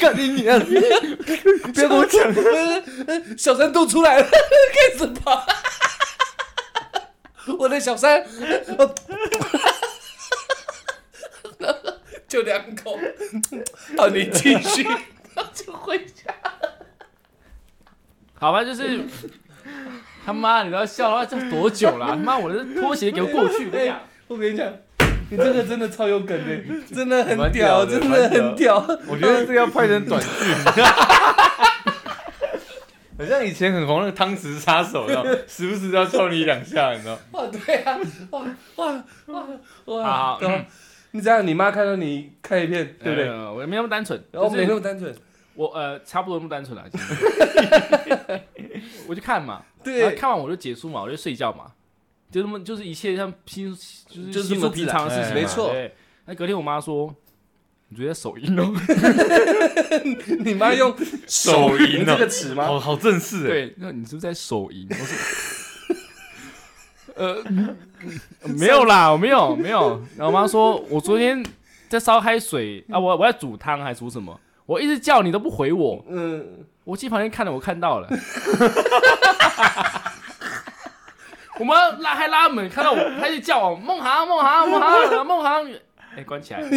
干你娘！不要跟我讲，小三都出来了，开始跑。我的小三，就两口。好，你继续，就回家。好吧，就是他妈，你都要笑的话，这多久了？他妈，我的拖鞋给我过去！我跟你讲。你这个真的超有梗的，真的很屌，真的很屌。我觉得这个要拍成短剧，好像以前很红那个汤匙杀手，知道 时不时要抽你两下，你知道哇，对啊，哇哇哇哇！你这样，你妈看到你看一遍，对不对？我没那么单纯，我没那么单纯，我呃差不多那么单纯了。我就看嘛，对，看完我就结束嘛，我就睡觉嘛。就那么，就是一切像平，就是就是稀疏平常的事情，没错。那隔天我妈说：“你觉得手淫哦？” 你妈用手淫这个词吗？好好正式哎。对，那你是不是在手淫？我说：“呃，没有啦，我没有，没有。”然后我妈说：“我昨天在烧开水啊，我我在煮汤还是煮什么？我一直叫你都不回我。嗯，我去旁边看了，我看到了。”我们拉开拉门，看到我，他就叫我梦航，梦航，梦航，梦航。哎，关起来。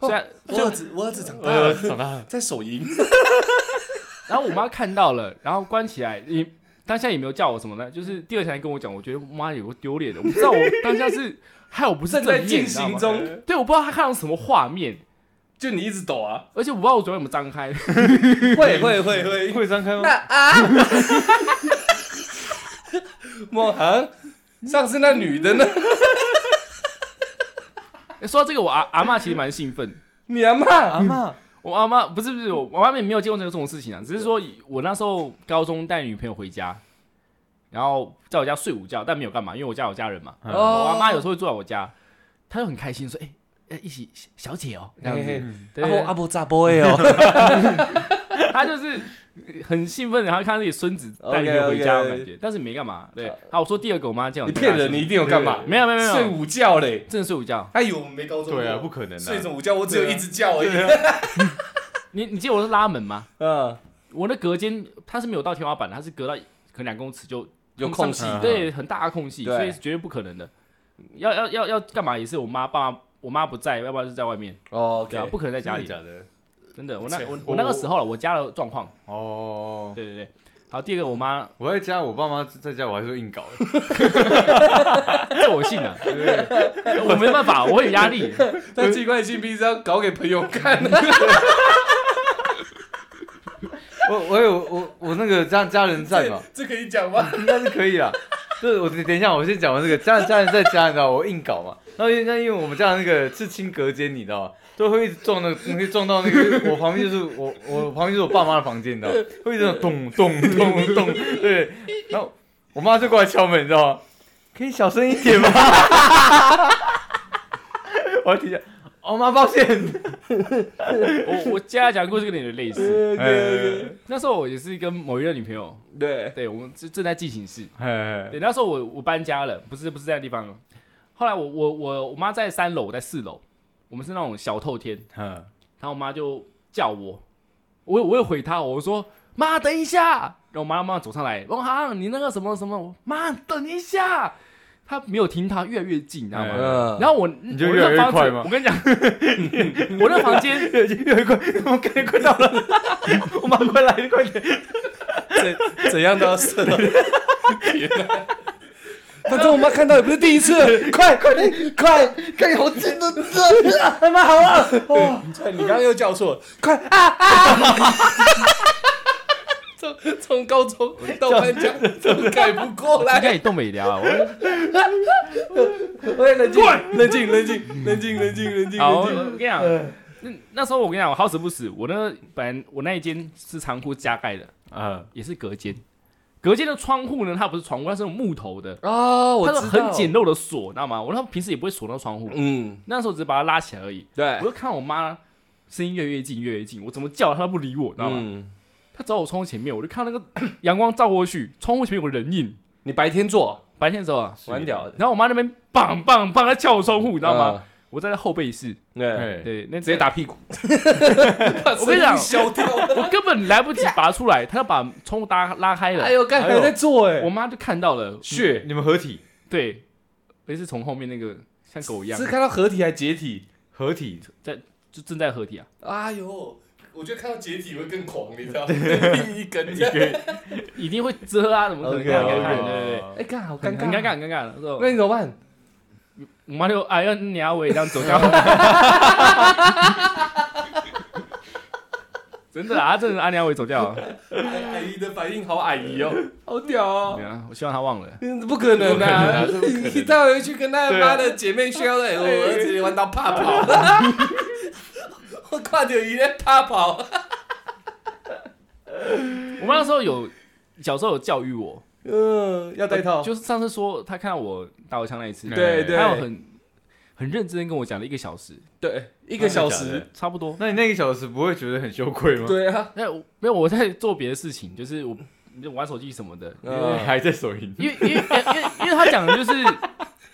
虽然我儿子，我儿子长大了，长大了，在手淫。然后我妈看到了，然后关起来。你当下也没有叫我什么呢？就是第二天跟我讲，我觉得妈有个丢脸的。我不知道我当下是害我不是在进行中，对，我不知道他看到什么画面，就你一直抖啊，而且我不知道我嘴有没有张开。会会会会会张开吗？那啊。莫涵，上次那女的呢？说到这个，我阿阿妈其实蛮兴奋。你阿妈？阿妈？我阿妈不是不是，我阿妈也没有见过这个这种事情啊。只是说我那时候高中带女朋友回家，然后在我家睡午觉，但没有干嘛，因为我家有家人嘛。我阿妈有时候会住在我家，她就很开心说：“哎，一起小姐哦，这样子。”阿伯阿伯咋不会哦？他就是。很兴奋，然后看到自己孙子带你回家的感觉，但是没干嘛。对，好，我说第二个，我妈叫你骗人，你一定有干嘛？没有没有没有，睡午觉嘞，真的睡午觉。哎呦，我们没高中。对啊，不可能。睡着午觉，我只有一只觉而已。你你记得我是拉门吗？嗯，我的隔间它是没有到天花板的，它是隔到可能两公尺就有空隙，对，很大的空隙，所以绝对不可能的。要要要要干嘛也是我妈爸，我妈不在，要不然是在外面。哦，对啊，不可能在家里。假的。真的，我那我我那个时候了，我家的状况。哦，对对对，好，第二个我妈，我在家，我爸妈在家，我还是硬搞，这我信啊，我没办法，我有压力，但奇怪性病是要搞给朋友看的，我我有我我那个家家人在嘛，这可以讲吗？应该是可以啊，就是我等一下，我先讲完这个家家人在家，你知道我硬搞嘛，然后因为因为我们家那个是亲隔间，你知道吗？都会一直撞那个，会撞到那个。我旁边就是我，我旁边就是我爸妈的房间，你知道吗？会一直咚咚咚咚，对。然后我妈就过来敲门，你知道吗？可以小声一点吗？我要提下，我妈抱歉。我我家讲故事跟你的类似。那时候我也是跟某一个女朋友，对对，我们正正在进行式。对，那时候我我搬家了，不是不是在地方。后来我我我我妈在三楼，我在四楼。我们是那种小透天，嗯，然后我妈就叫我，我我有回她，我说妈等一下，然后我妈妈妈走上来，王航你那个什么什么，我妈等一下，她没有听，他越来越近，你知道吗？然后我你就越来越快吗我跟你讲，我那房间越越越快，我感觉快到了，我妈快来，快点！怎怎样都要射到。反正我妈看到也不是第一次，快快点快，看好近的这，他妈好啊！哦，你刚刚又叫错了，快啊啊！从从高中到班长都改不过应来，该也动没聊啊，我 也，冷静，冷静，冷静，冷静，冷静，冷静，好，我冷静。跟你讲，那那时候我跟你讲，我好死不死，我那本来我那一间是仓库加盖的，啊，也是隔间，隔间的窗户呢，它不是窗户，它是那种木头的，哦，我它是很简，陋的锁，你知道吗？我那平时也不会锁那个窗户，嗯，那时候只是把它拉起来而已。对。我，就看我妈声音越来越近，越来越近，我怎么叫她都不理我，你知道吗？嗯，她走我窗户前面，我就看到那个 阳光照过去，窗户前面有个人影。你白天做，白天的时候啊，蛮屌的，然后我妈那边棒棒棒在敲我窗户，你知道吗？嗯？我在后背室，对，哎，对，那直接打屁股，我跟你讲消掉。我根本来不及拔出来，她要把窗户拉拉开了。哎呦，刚才在做哎，我妈就看到了，血你们合体，对，而是从后面那个像狗一样。是，看到合体还解体？合体，在就正在合体啊。哎呦，我觉得看到解体会更狂，你知道一根这样，一定会遮啊，怎么可能 OK，看 OK 看？对对对，哎，干好很尴尬，很尴尬，很尴尬。那时候那你怎么办？我妈就哎呀，你阿伟这样走掉。真的啊，真的阿娘伟走掉了。阿姨的反应好阿姨哦，好屌哦对。啊，我希望他忘了。嗯不可能不可能啊！啊这不可能你带回去跟他对啊妈的姐妹炫耀的，我儿子玩到怕跑，我看到伊在怕跑。我妈那时候有小时候有教育我，嗯，要戴套，就是上次说她看到我打我枪那一次，对对。她有很很认真地跟我讲了一个小时，对，一个小时，差不多。那你那个小时不会觉得很羞愧吗？对啊，那没有我在做别的事情，就是我玩手机什么的，还在手淫，因为因为因为因为他讲的就是，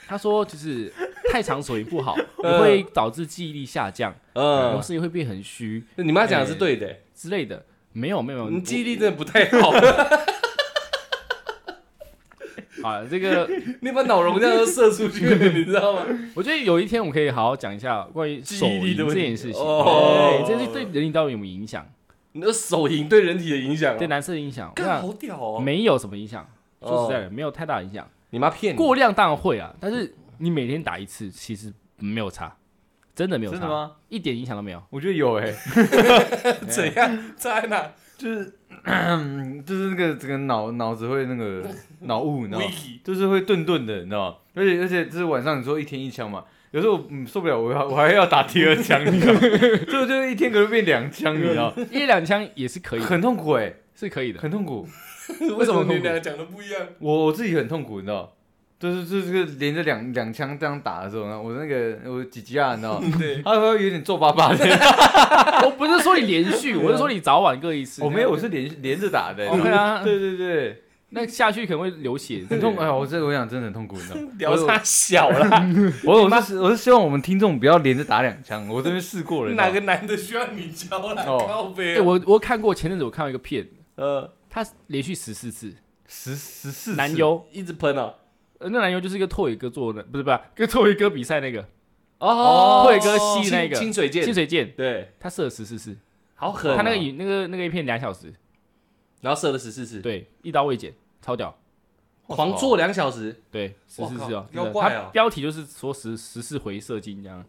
他说就是太长手淫不好，嗯会导致记忆力下降，然后嗯，视力会变很虚你妈讲的是对的，之类的。没有没有，你我记忆力真的不太好，啊，这个 你把脑容量都射出去了，你知道吗？我觉得有一天我们可以好好讲一下关于手记忆力淫这的问题件事情，哦对，这是对人体到底有没有影响？你的手淫对人体的影响啊，对男生的影响，我干看好屌哦！没有什么影响，说实在哦，的，没有太大影响。你妈骗你，过量当然会啊，但是你每天打一次，其实没有差，真的没有差，真的？吗？一点影响都没有。我觉得有哎，怎样？在哪？就是 就是那个整个脑脑子会那个 脑雾，你知道吗？Wiki 就是会顿顿的，你知道吗？而且而且就是晚上你说一天一枪嘛，有时候嗯受不了，我要我还要打第二枪，你知道吗？所以我就一天可能变两枪，你知道吗？一两枪也是可以的，很痛苦哎，是可以的。很痛苦。为什么你俩讲的不一样？我我自己很痛苦，你知道。就是就是这个连着两两枪这样打的时候呢，我那个我几级啊，你知道吗？对，他会有点皱巴巴的。我不是说你连续，我是说你早晚各一次。我没有，我是连连着打的。OK 啊对对对，那下去可能会流血，很痛。哎呀，我这个我想真的很痛苦，你知道吗？聊他小了，我我是我是希望我们听众不要连着打两枪，我这边试过了。哪个男的需要你教啦？哦靠背哎，啊，我我看过前阵子我看到一个片，呃，他连续十四次。十十四次。男优，一直喷哦。呃那男优就是一个拓野哥做的，不是不是，跟拓野哥比赛那个。哦。拓野哥吸那个。清水剑，清水剑，对，他射了十四次，好狠哦。他那个影那个那个一片两小时，然后射了十四次，对，一刀未剪，超屌。狂做两小时，对，十四次哦，他标题就是说十十四回射精这样。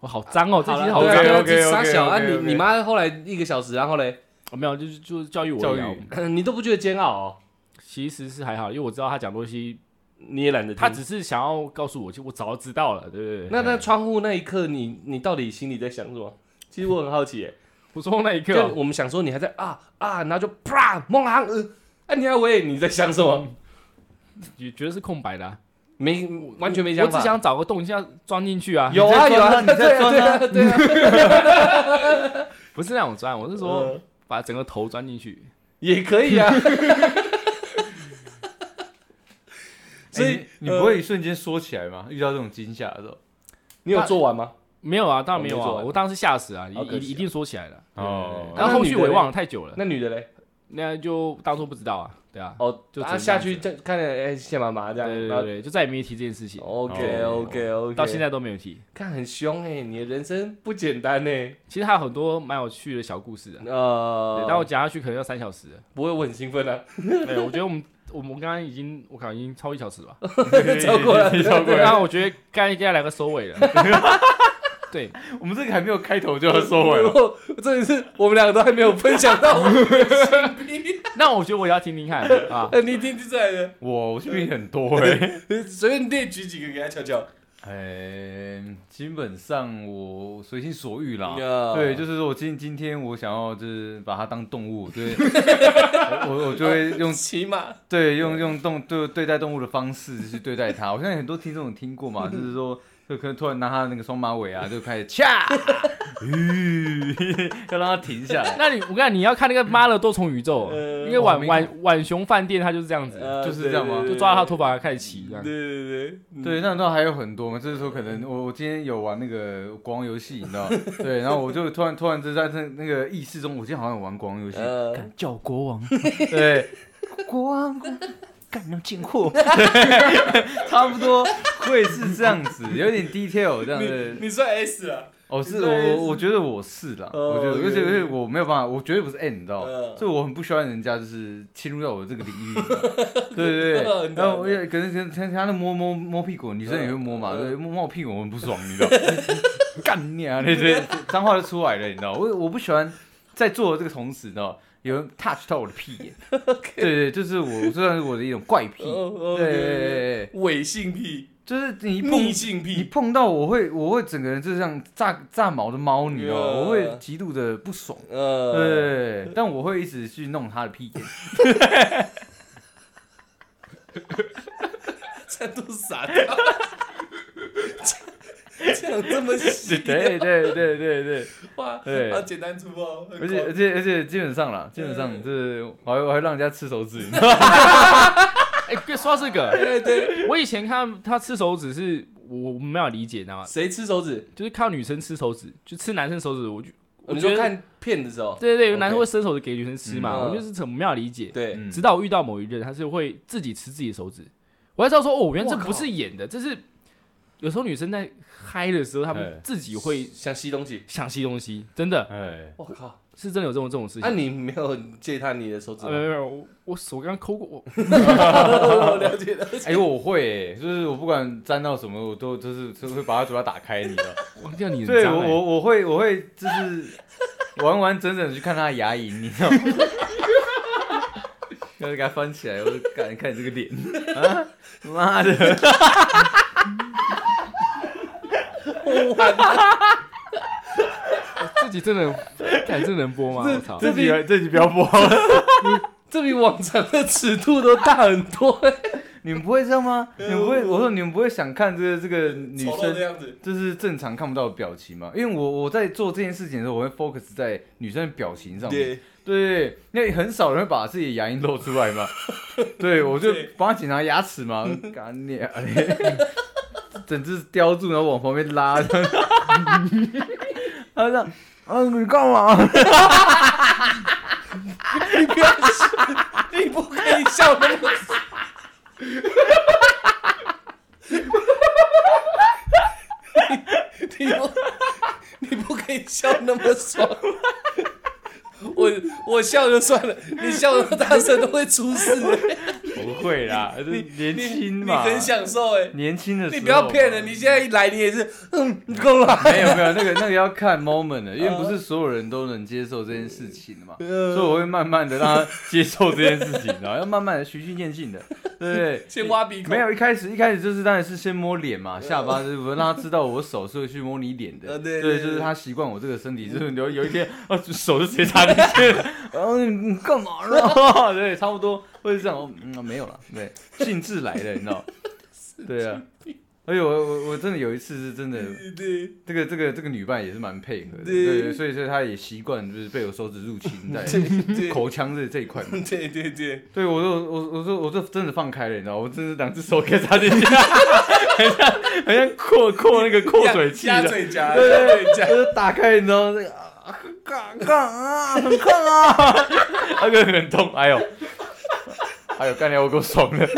哇，好脏哦，这其实好对脏啊。OK，OK，OK，OK，OK。傻小啊！你你妈后来一个小时，然后嘞，哦没有，就是就是教育我教育你都不觉得煎熬哦？其实是还好，因为我知道他讲东西，你也懒得听。他只是想要告诉我，就我早就知道了，对不对？那那窗户那一刻，你你到底心里在想什么？其实我很好奇耶，不说那一刻我们想说你还在啊啊，然后就啪梦航，呃，哎，你还喂你在想什么？你觉得是空白的啊。没完全没想法。我只想找个洞，一下钻进去啊。有啊有啊，你在对啊钻啊对啊对啊，不是那种钻，我是说呃把整个头钻进去。也可以啊。所以哎你你不会一瞬间缩起来吗？遇到这种惊吓的时候，你有做完吗？没有啊，当然没有啊，我当时吓死啊，一一一定缩起来了。哦然后后续我也忘了太久了，那女的嘞？那就当做不知道啊，对啊，哦，就啊只能这样下去再看着哎谢妈妈这样，对对对对，就再也没提这件事情，OK 哦 OK OK，到现在都没有提。看很凶哎，你的人生不简单呢。其实还有很多蛮有趣的小故事的，呃，但我讲下去可能要三小时。不会，我很兴奋啊。对，我觉得我们我们刚刚已经，我靠，已经超一小时了吧？超过了 超过对，了。然后我觉得该应该来个收尾了。对，我们这个还没有开头就要收尾了。了。这里是我们两个都还没有分享到我们的 性癖，那我觉得我也要听听看啊。呃 你听出来的，我我性癖很多哎、随便列举几个给他瞧瞧。哎，基本上我随心所欲啦。呀对，就是说我今今天我想要就是把它当动物，对，我我我就会用骑马，对用用动对对待动物的方式去对待它。我相信很多听众有听过嘛，就是说就可能突然拿它那个双马尾啊，就开始掐，吁 要让他停下来。那你我跟你讲，你要看那个《妈的多重宇宙》，呃因为晚晚晚熊饭店他就是这样子，呃就是这样吗？就抓到他头发开始骑这样。对对对对，那那还有很多嘛，就是说可能我我今天有玩那个国王游戏，你知道？对，然后我就突然突然就在那那个意识中，我今天好像有玩国王游戏，呃。叫国王，对，国王，干那进货，差不多会是这样子，有点 detail 这样你子。你算 S 啊？哦，是我我觉得我是啦，哦我觉得而且而且我没有办法，我绝对不是 N，你知道嗯，所以我很不喜欢人家就是侵入到我这个领域，对对对，嗯然后我也可能可能他他那摸摸摸屁股，女生也会摸嘛，嗯对，摸摸我屁股我很不爽，你知道，干你啊，对对，脏话就出来了，你知道，我我不喜欢在做的这个同时，你知道，有人 touch 到我的屁眼，对对，就是我这算是我的一种怪 癖，哦对对对伪性癖、就是你一碰逆性你癖，碰到我会我会整个人就像炸炸毛的猫，你知道吗，我会极度的不爽。呃，对，但我会一直去弄他的屁眼。这样都傻掉。这 这样这么细，对对对对对，哇，对。好简单粗暴，而且而且而且基本上啦，基本上嗯就是我还我还让人家吃手指，你知道吗？哎，别说到这个，对对，我以前看他吃手指是我我没有理解，你知道吗？谁吃手指？就是看到女生吃手指，就吃男生手指，我就我你觉得看片的时候，对对对，OK。男生会伸手指给女生吃嘛，嗯。我就是怎么没有理解。对，嗯。直到我遇到某一任，他是会自己吃自己的手指，我才知道说哦，原来这不是演的，这是有时候女生在嗨的时候，她哎们自己会想吸东西。想吸东西，真的哎，我靠，是真的有这种这种事情那情。你没有借他你的手指呃没有？没有，我我手刚刚抠过，我 我了解了解。哎，我会，就是我不管沾到什么，我都就是就会把它嘴巴打开，你知道。忘掉你很对我我我会我会就是完完整整的去看他的牙龈，你知道吗？要是给他翻起来，我就看看你这个脸啊，妈的！自己真的，看这能播吗？我操！这集这集不要播，这比往常的尺度都大很多，你们不会这样吗？你们不会？我说你们不会想看这个这个女生。就是正常看不到的表情吗？因为我我在做这件事情的时候，我会 focus 在女生的表情上面。对，因为很少人会把自己的牙龈露出来嘛。对，我就对帮他检查牙齿嘛，干你啊！整只叼住，然后往旁边拉，他这样，啊，你干嘛？你不要笑，你不可以笑那么。你你不你不可以笑那么爽。我我笑就算了，你笑那么大声都会出事、不会啦，就是年轻嘛你嘛，很享受哎、年轻的时候，你不要骗人，你现在一来你也是，嗯，够了。没有没有，那个那个要看 moment 的，因为 不是所有人都能接受这件事情的嘛，所以我会慢慢的让他接受这件事情，然后要慢慢的循序渐进的，对？先挖鼻孔，没有一开始一开始就是当然是先摸脸嘛，下巴就是我让他知道我手是会去摸你脸的，呃对对，就是他习惯我这个身体，就是有有一天啊手就直接插进去了，然 后你你干嘛呢？对，差不多会是这样，嗯没有了，对，兴致来了，你知道？对啊，而且我我我真的有一次是真的，对这个这个这个女伴也是蛮配合的，对。对，所以所以她也习惯就是被我手指入侵在口腔这这一块。对 对对，对我说我我说我这真的放开了，你知道，我真是两只手给插进去，很像很像扩扩那个扩水器鸭的，对对鸭嘴夹，就是打开，你知道那个啊，杠杠啊，很杠啊，那个很痛，哎呦，哎呦，干掉我够爽的，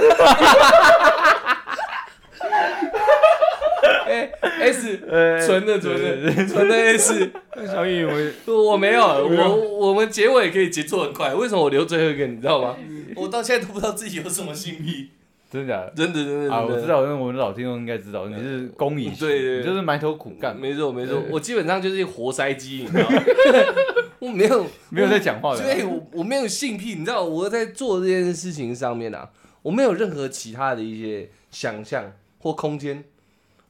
哎，S 呃纯的纯的纯的 S，小雨我我没有，我我们结尾可以结束很快，为什么我留最后一个？你知道吗？我到现在都不知道自己有什么性癖，真的假的？真的真的啊，我知道，因为我们老听众应该知道，你是公益，对对就是埋头苦干，没错没错，我基本上就是活塞机，你知道吗？我没有没有在讲话的啊，对我我没有性癖，你知道我在做这件事情上面啊，我没有任何其他的一些想象或空间，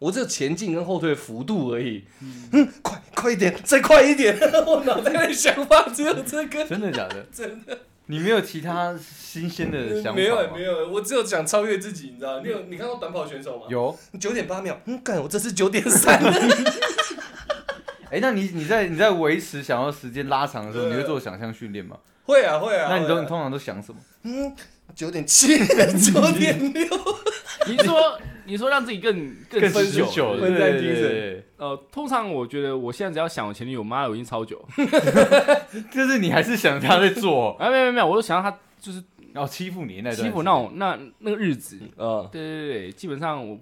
我只有前进跟后退的幅度而已。嗯，快快一点，再快一点！我脑袋的想法只有这个，真的假的？真的你没有其他新鲜的想法吗？没有没有，我只有想超越自己，你知道？你有你看过短跑选手吗？有。九点八秒，嗯，干，我这是九点三。哎，那你你在你在维持想要时间拉长的时候，你会做想象训练吗？会啊会啊，会啊那你都你通常都想什么？嗯九点七，九点六，你说你说让自己更更持久，久，分散精神对对对呃，通常我觉得我现在只要想我前女友，妈的，我已经超久。对 就是你还是想她在做，啊，没有没有没有，我就想要她就是然后欺负你那段欺负那种那那个日子。嗯，对对对对，基本上我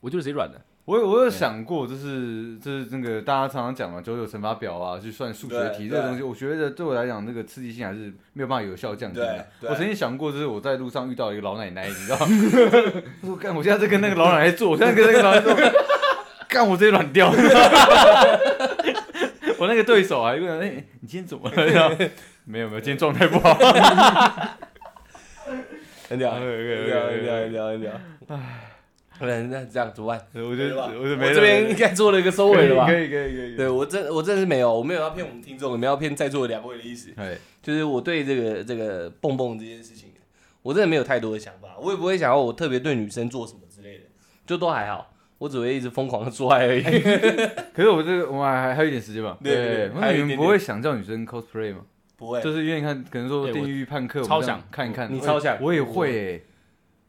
我就是贼软的。我有我有想过，就是就是那个大家常常讲嘛，九九乘法表啊，去算数学题这个东西，我觉得对我来讲，那个刺激性还是没有办法有效降低我曾经想过，就是我在路上遇到一个老奶奶，你知道吗？我干，我现在在跟那个老奶奶做，我现在跟那个老奶奶做，干，我直接软掉。我那个对手啊，一个人：“哎、你今天怎么了？”这 样没有没有，今天状态不好。很屌，可以可以很屌，可以很屌，很屌，很屌。唉，那这样怎么办？我觉得吧我就没了我这边应该做了一个收尾了吧？可以可以可以可以。对我真我真的是没有，我没有要骗我们听众，也没有要骗在座的两位的意思。对，就是我对这个这个蹦蹦这件事情，我真的没有太多的想法，我也不会想要我特别对女生做什么之类的，就都还好。我只会一直疯狂的做爱而已。可是我这个我们还还有一点时间嘛，对对对那你们不会想叫女生 cosplay 吗？不会，就是因为你看，可能说地狱判客，超我们这样想看一看，你超想我也会诶。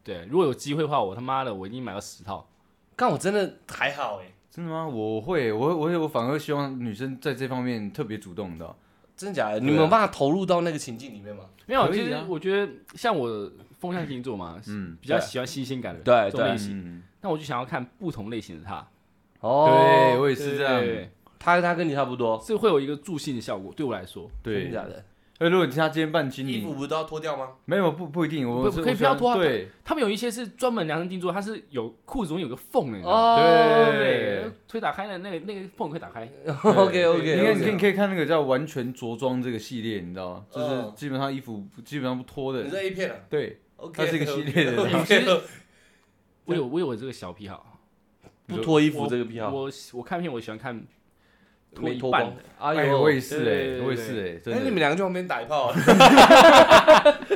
对，如果有机会的话，我他妈的我一定买个十套。但我真的还好哎，真的吗？我会，我会我会我反而希望女生在这方面特别主动，你知道？真的假的？啊你们有办法投入到那个情境里面吗？没有，其实我觉得像我风象星座嘛，嗯，比较喜欢新鲜感的对类型，嗯，那我就想要看不同类型的他。哦对我也是这样。对，他他跟你差不多，是会有一个助兴的效果，对我来说。对真的，假的？那如果他今天扮经理，衣服不都要脱掉吗？没有不不一定，我不可以不要脱啊对他们有一些是专门量身定做，它是有裤子中有个缝的，你知道吗？哦对腿打开的那个那个缝可以打开。，OK OK，该你可以你可以看那个叫完全着装这个系列，你知道吗？就是嗯基本上衣服基本上不脱的你，说 A 片啊对，？OK，它是一个系列的 我有我有这个小癖好，不脱衣服这个癖好，我我看片我喜欢看脱没脱光一半的。。哎，哎呦，我也是哎，我也是哎，哎，真的你们。两个就旁边打一炮啊！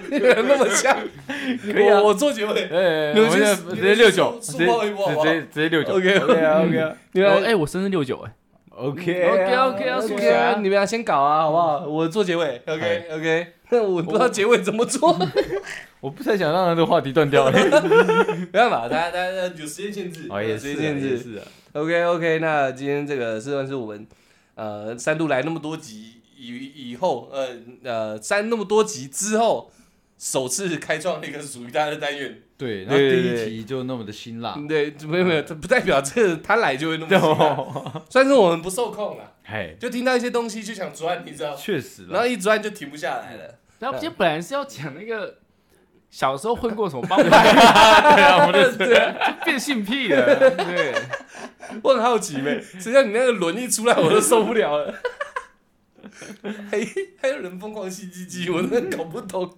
你 们 那么像，可以啊我我做结尾。哎，你们去我们现在直接六九，直接直接直接六九 OK OK 啊 OK 啊你哎，我生日六九哎，OK OK OK OK 你们俩先搞啊，好不好？我做结尾，OK OK。那我不知道结尾怎么做，我不太想让这个话题断掉。没办法，大家大家有时间限制，哦，有也是啊，时间限制。OK OK，那今天这个算是我们呃三度来那么多集以以后，呃呃三那么多集之后，首次开创了一个属于大家的单元。对，然后第对对对一集就那么的辛辣。对，没有没有，这不代表这他来就会那么辛辣，算是我们不受控了，嘿，就听到一些东西就想钻，你知道，确实了。然后一钻就停不下来了。然后今天本来是要讲那个小时候混过什么帮派，对啊，我的 对啊，就变性癖了，对，我很好奇呗，谁叫你那个轮一出来，我都受不了了。还还有人疯狂吸鸡鸡，我真的搞不懂。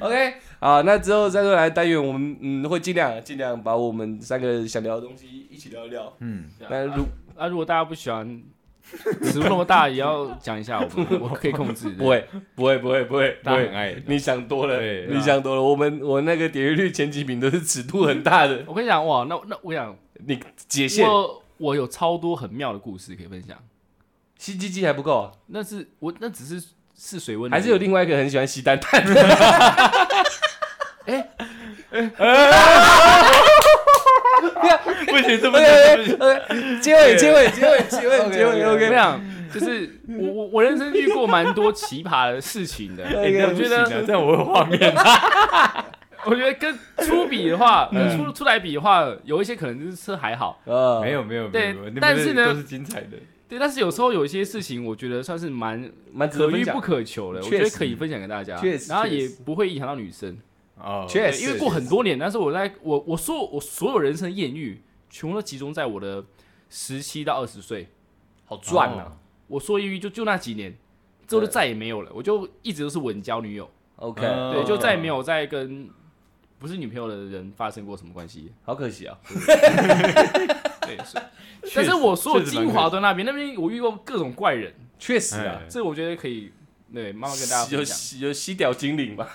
OK，好，那之后再说来单元，我们嗯会尽量尽量把我们三个想聊的东西一起聊一聊。嗯，那如啊，如果大家不喜欢尺度那么大也要讲一下，我们我可以控制。不会，不会，不会，不会，不会。大家很爱。你想多了对，你想多了。我们我那个点阅率前几名都是尺度很大的，我跟你讲，哇，那那我想，你解线我我有超多很妙的故事可以分享。吸鸡鸡还不够啊，那是我那只是试水温还是有另外一个很喜欢吸蛋蛋的。不行，这不行，OK OK，结尾结尾结尾结尾结尾 OK。这样，就是我我我人生遇过蛮多奇葩的事情的。哎我觉得这样我有画面。我觉得跟初比的话，跟出出来比的话，有一些可能就是车还好，呃没有没有，对没有但是呢都是精彩的。对，但是有时候有一些事情，我觉得算是蛮蛮可遇不可求的，我觉得可以分享给大家，然后也不会影响到女生，哦，确实因为过很多年，但是我在我我说我所有人生艳遇，全部都集中在我的十七到二十岁，好赚啊。我说艳遇就就那几年，之后就再也没有了，我就一直都是稳交女友，OK，嗯对，就再也没有再跟不是女朋友的人发生过什么关系，好可惜啊。对，是但是我所有确实蛮精华都在那边，那边我遇过各种怪人，确实啊哎，这我觉得可以，对，慢慢跟大家有分享。吸有吸屌精灵吧？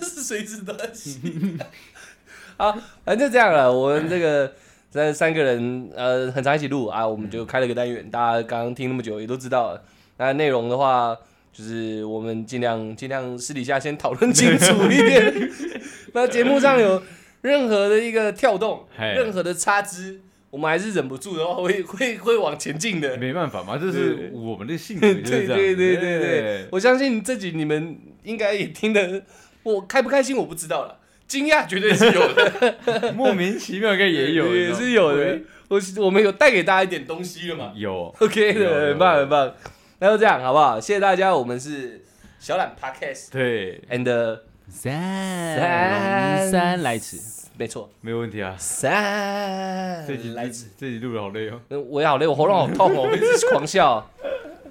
是 随时都在吸。好，反正就这样了。我们这个三三个人呃很长一起录啊，我们就开了个单元，大家刚刚听那么久也都知道了。那内容的话，就是我们尽量尽量私底下先讨论清楚一点。那节目上有任何的一个跳动，任何的差枝，我们还是忍不住的话会 会会往前进的。没办法嘛，这是我们的性格，就是对这样。对对对对，我相信这集你们应该也听得，我开不开心我不知道了，惊讶绝对是有的，莫名其妙应该也有，也是有的。我我们有带给大家一点东西了嘛有。？OK 的，很棒很棒。那就这样好不好？谢谢大家，我们是小懒 Podcast 对，and 三三来迟，没错，没有问题啊。三这集来迟，这集录的好累哦。我也好累，我喉咙好痛哦，我一直狂笑。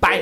拜。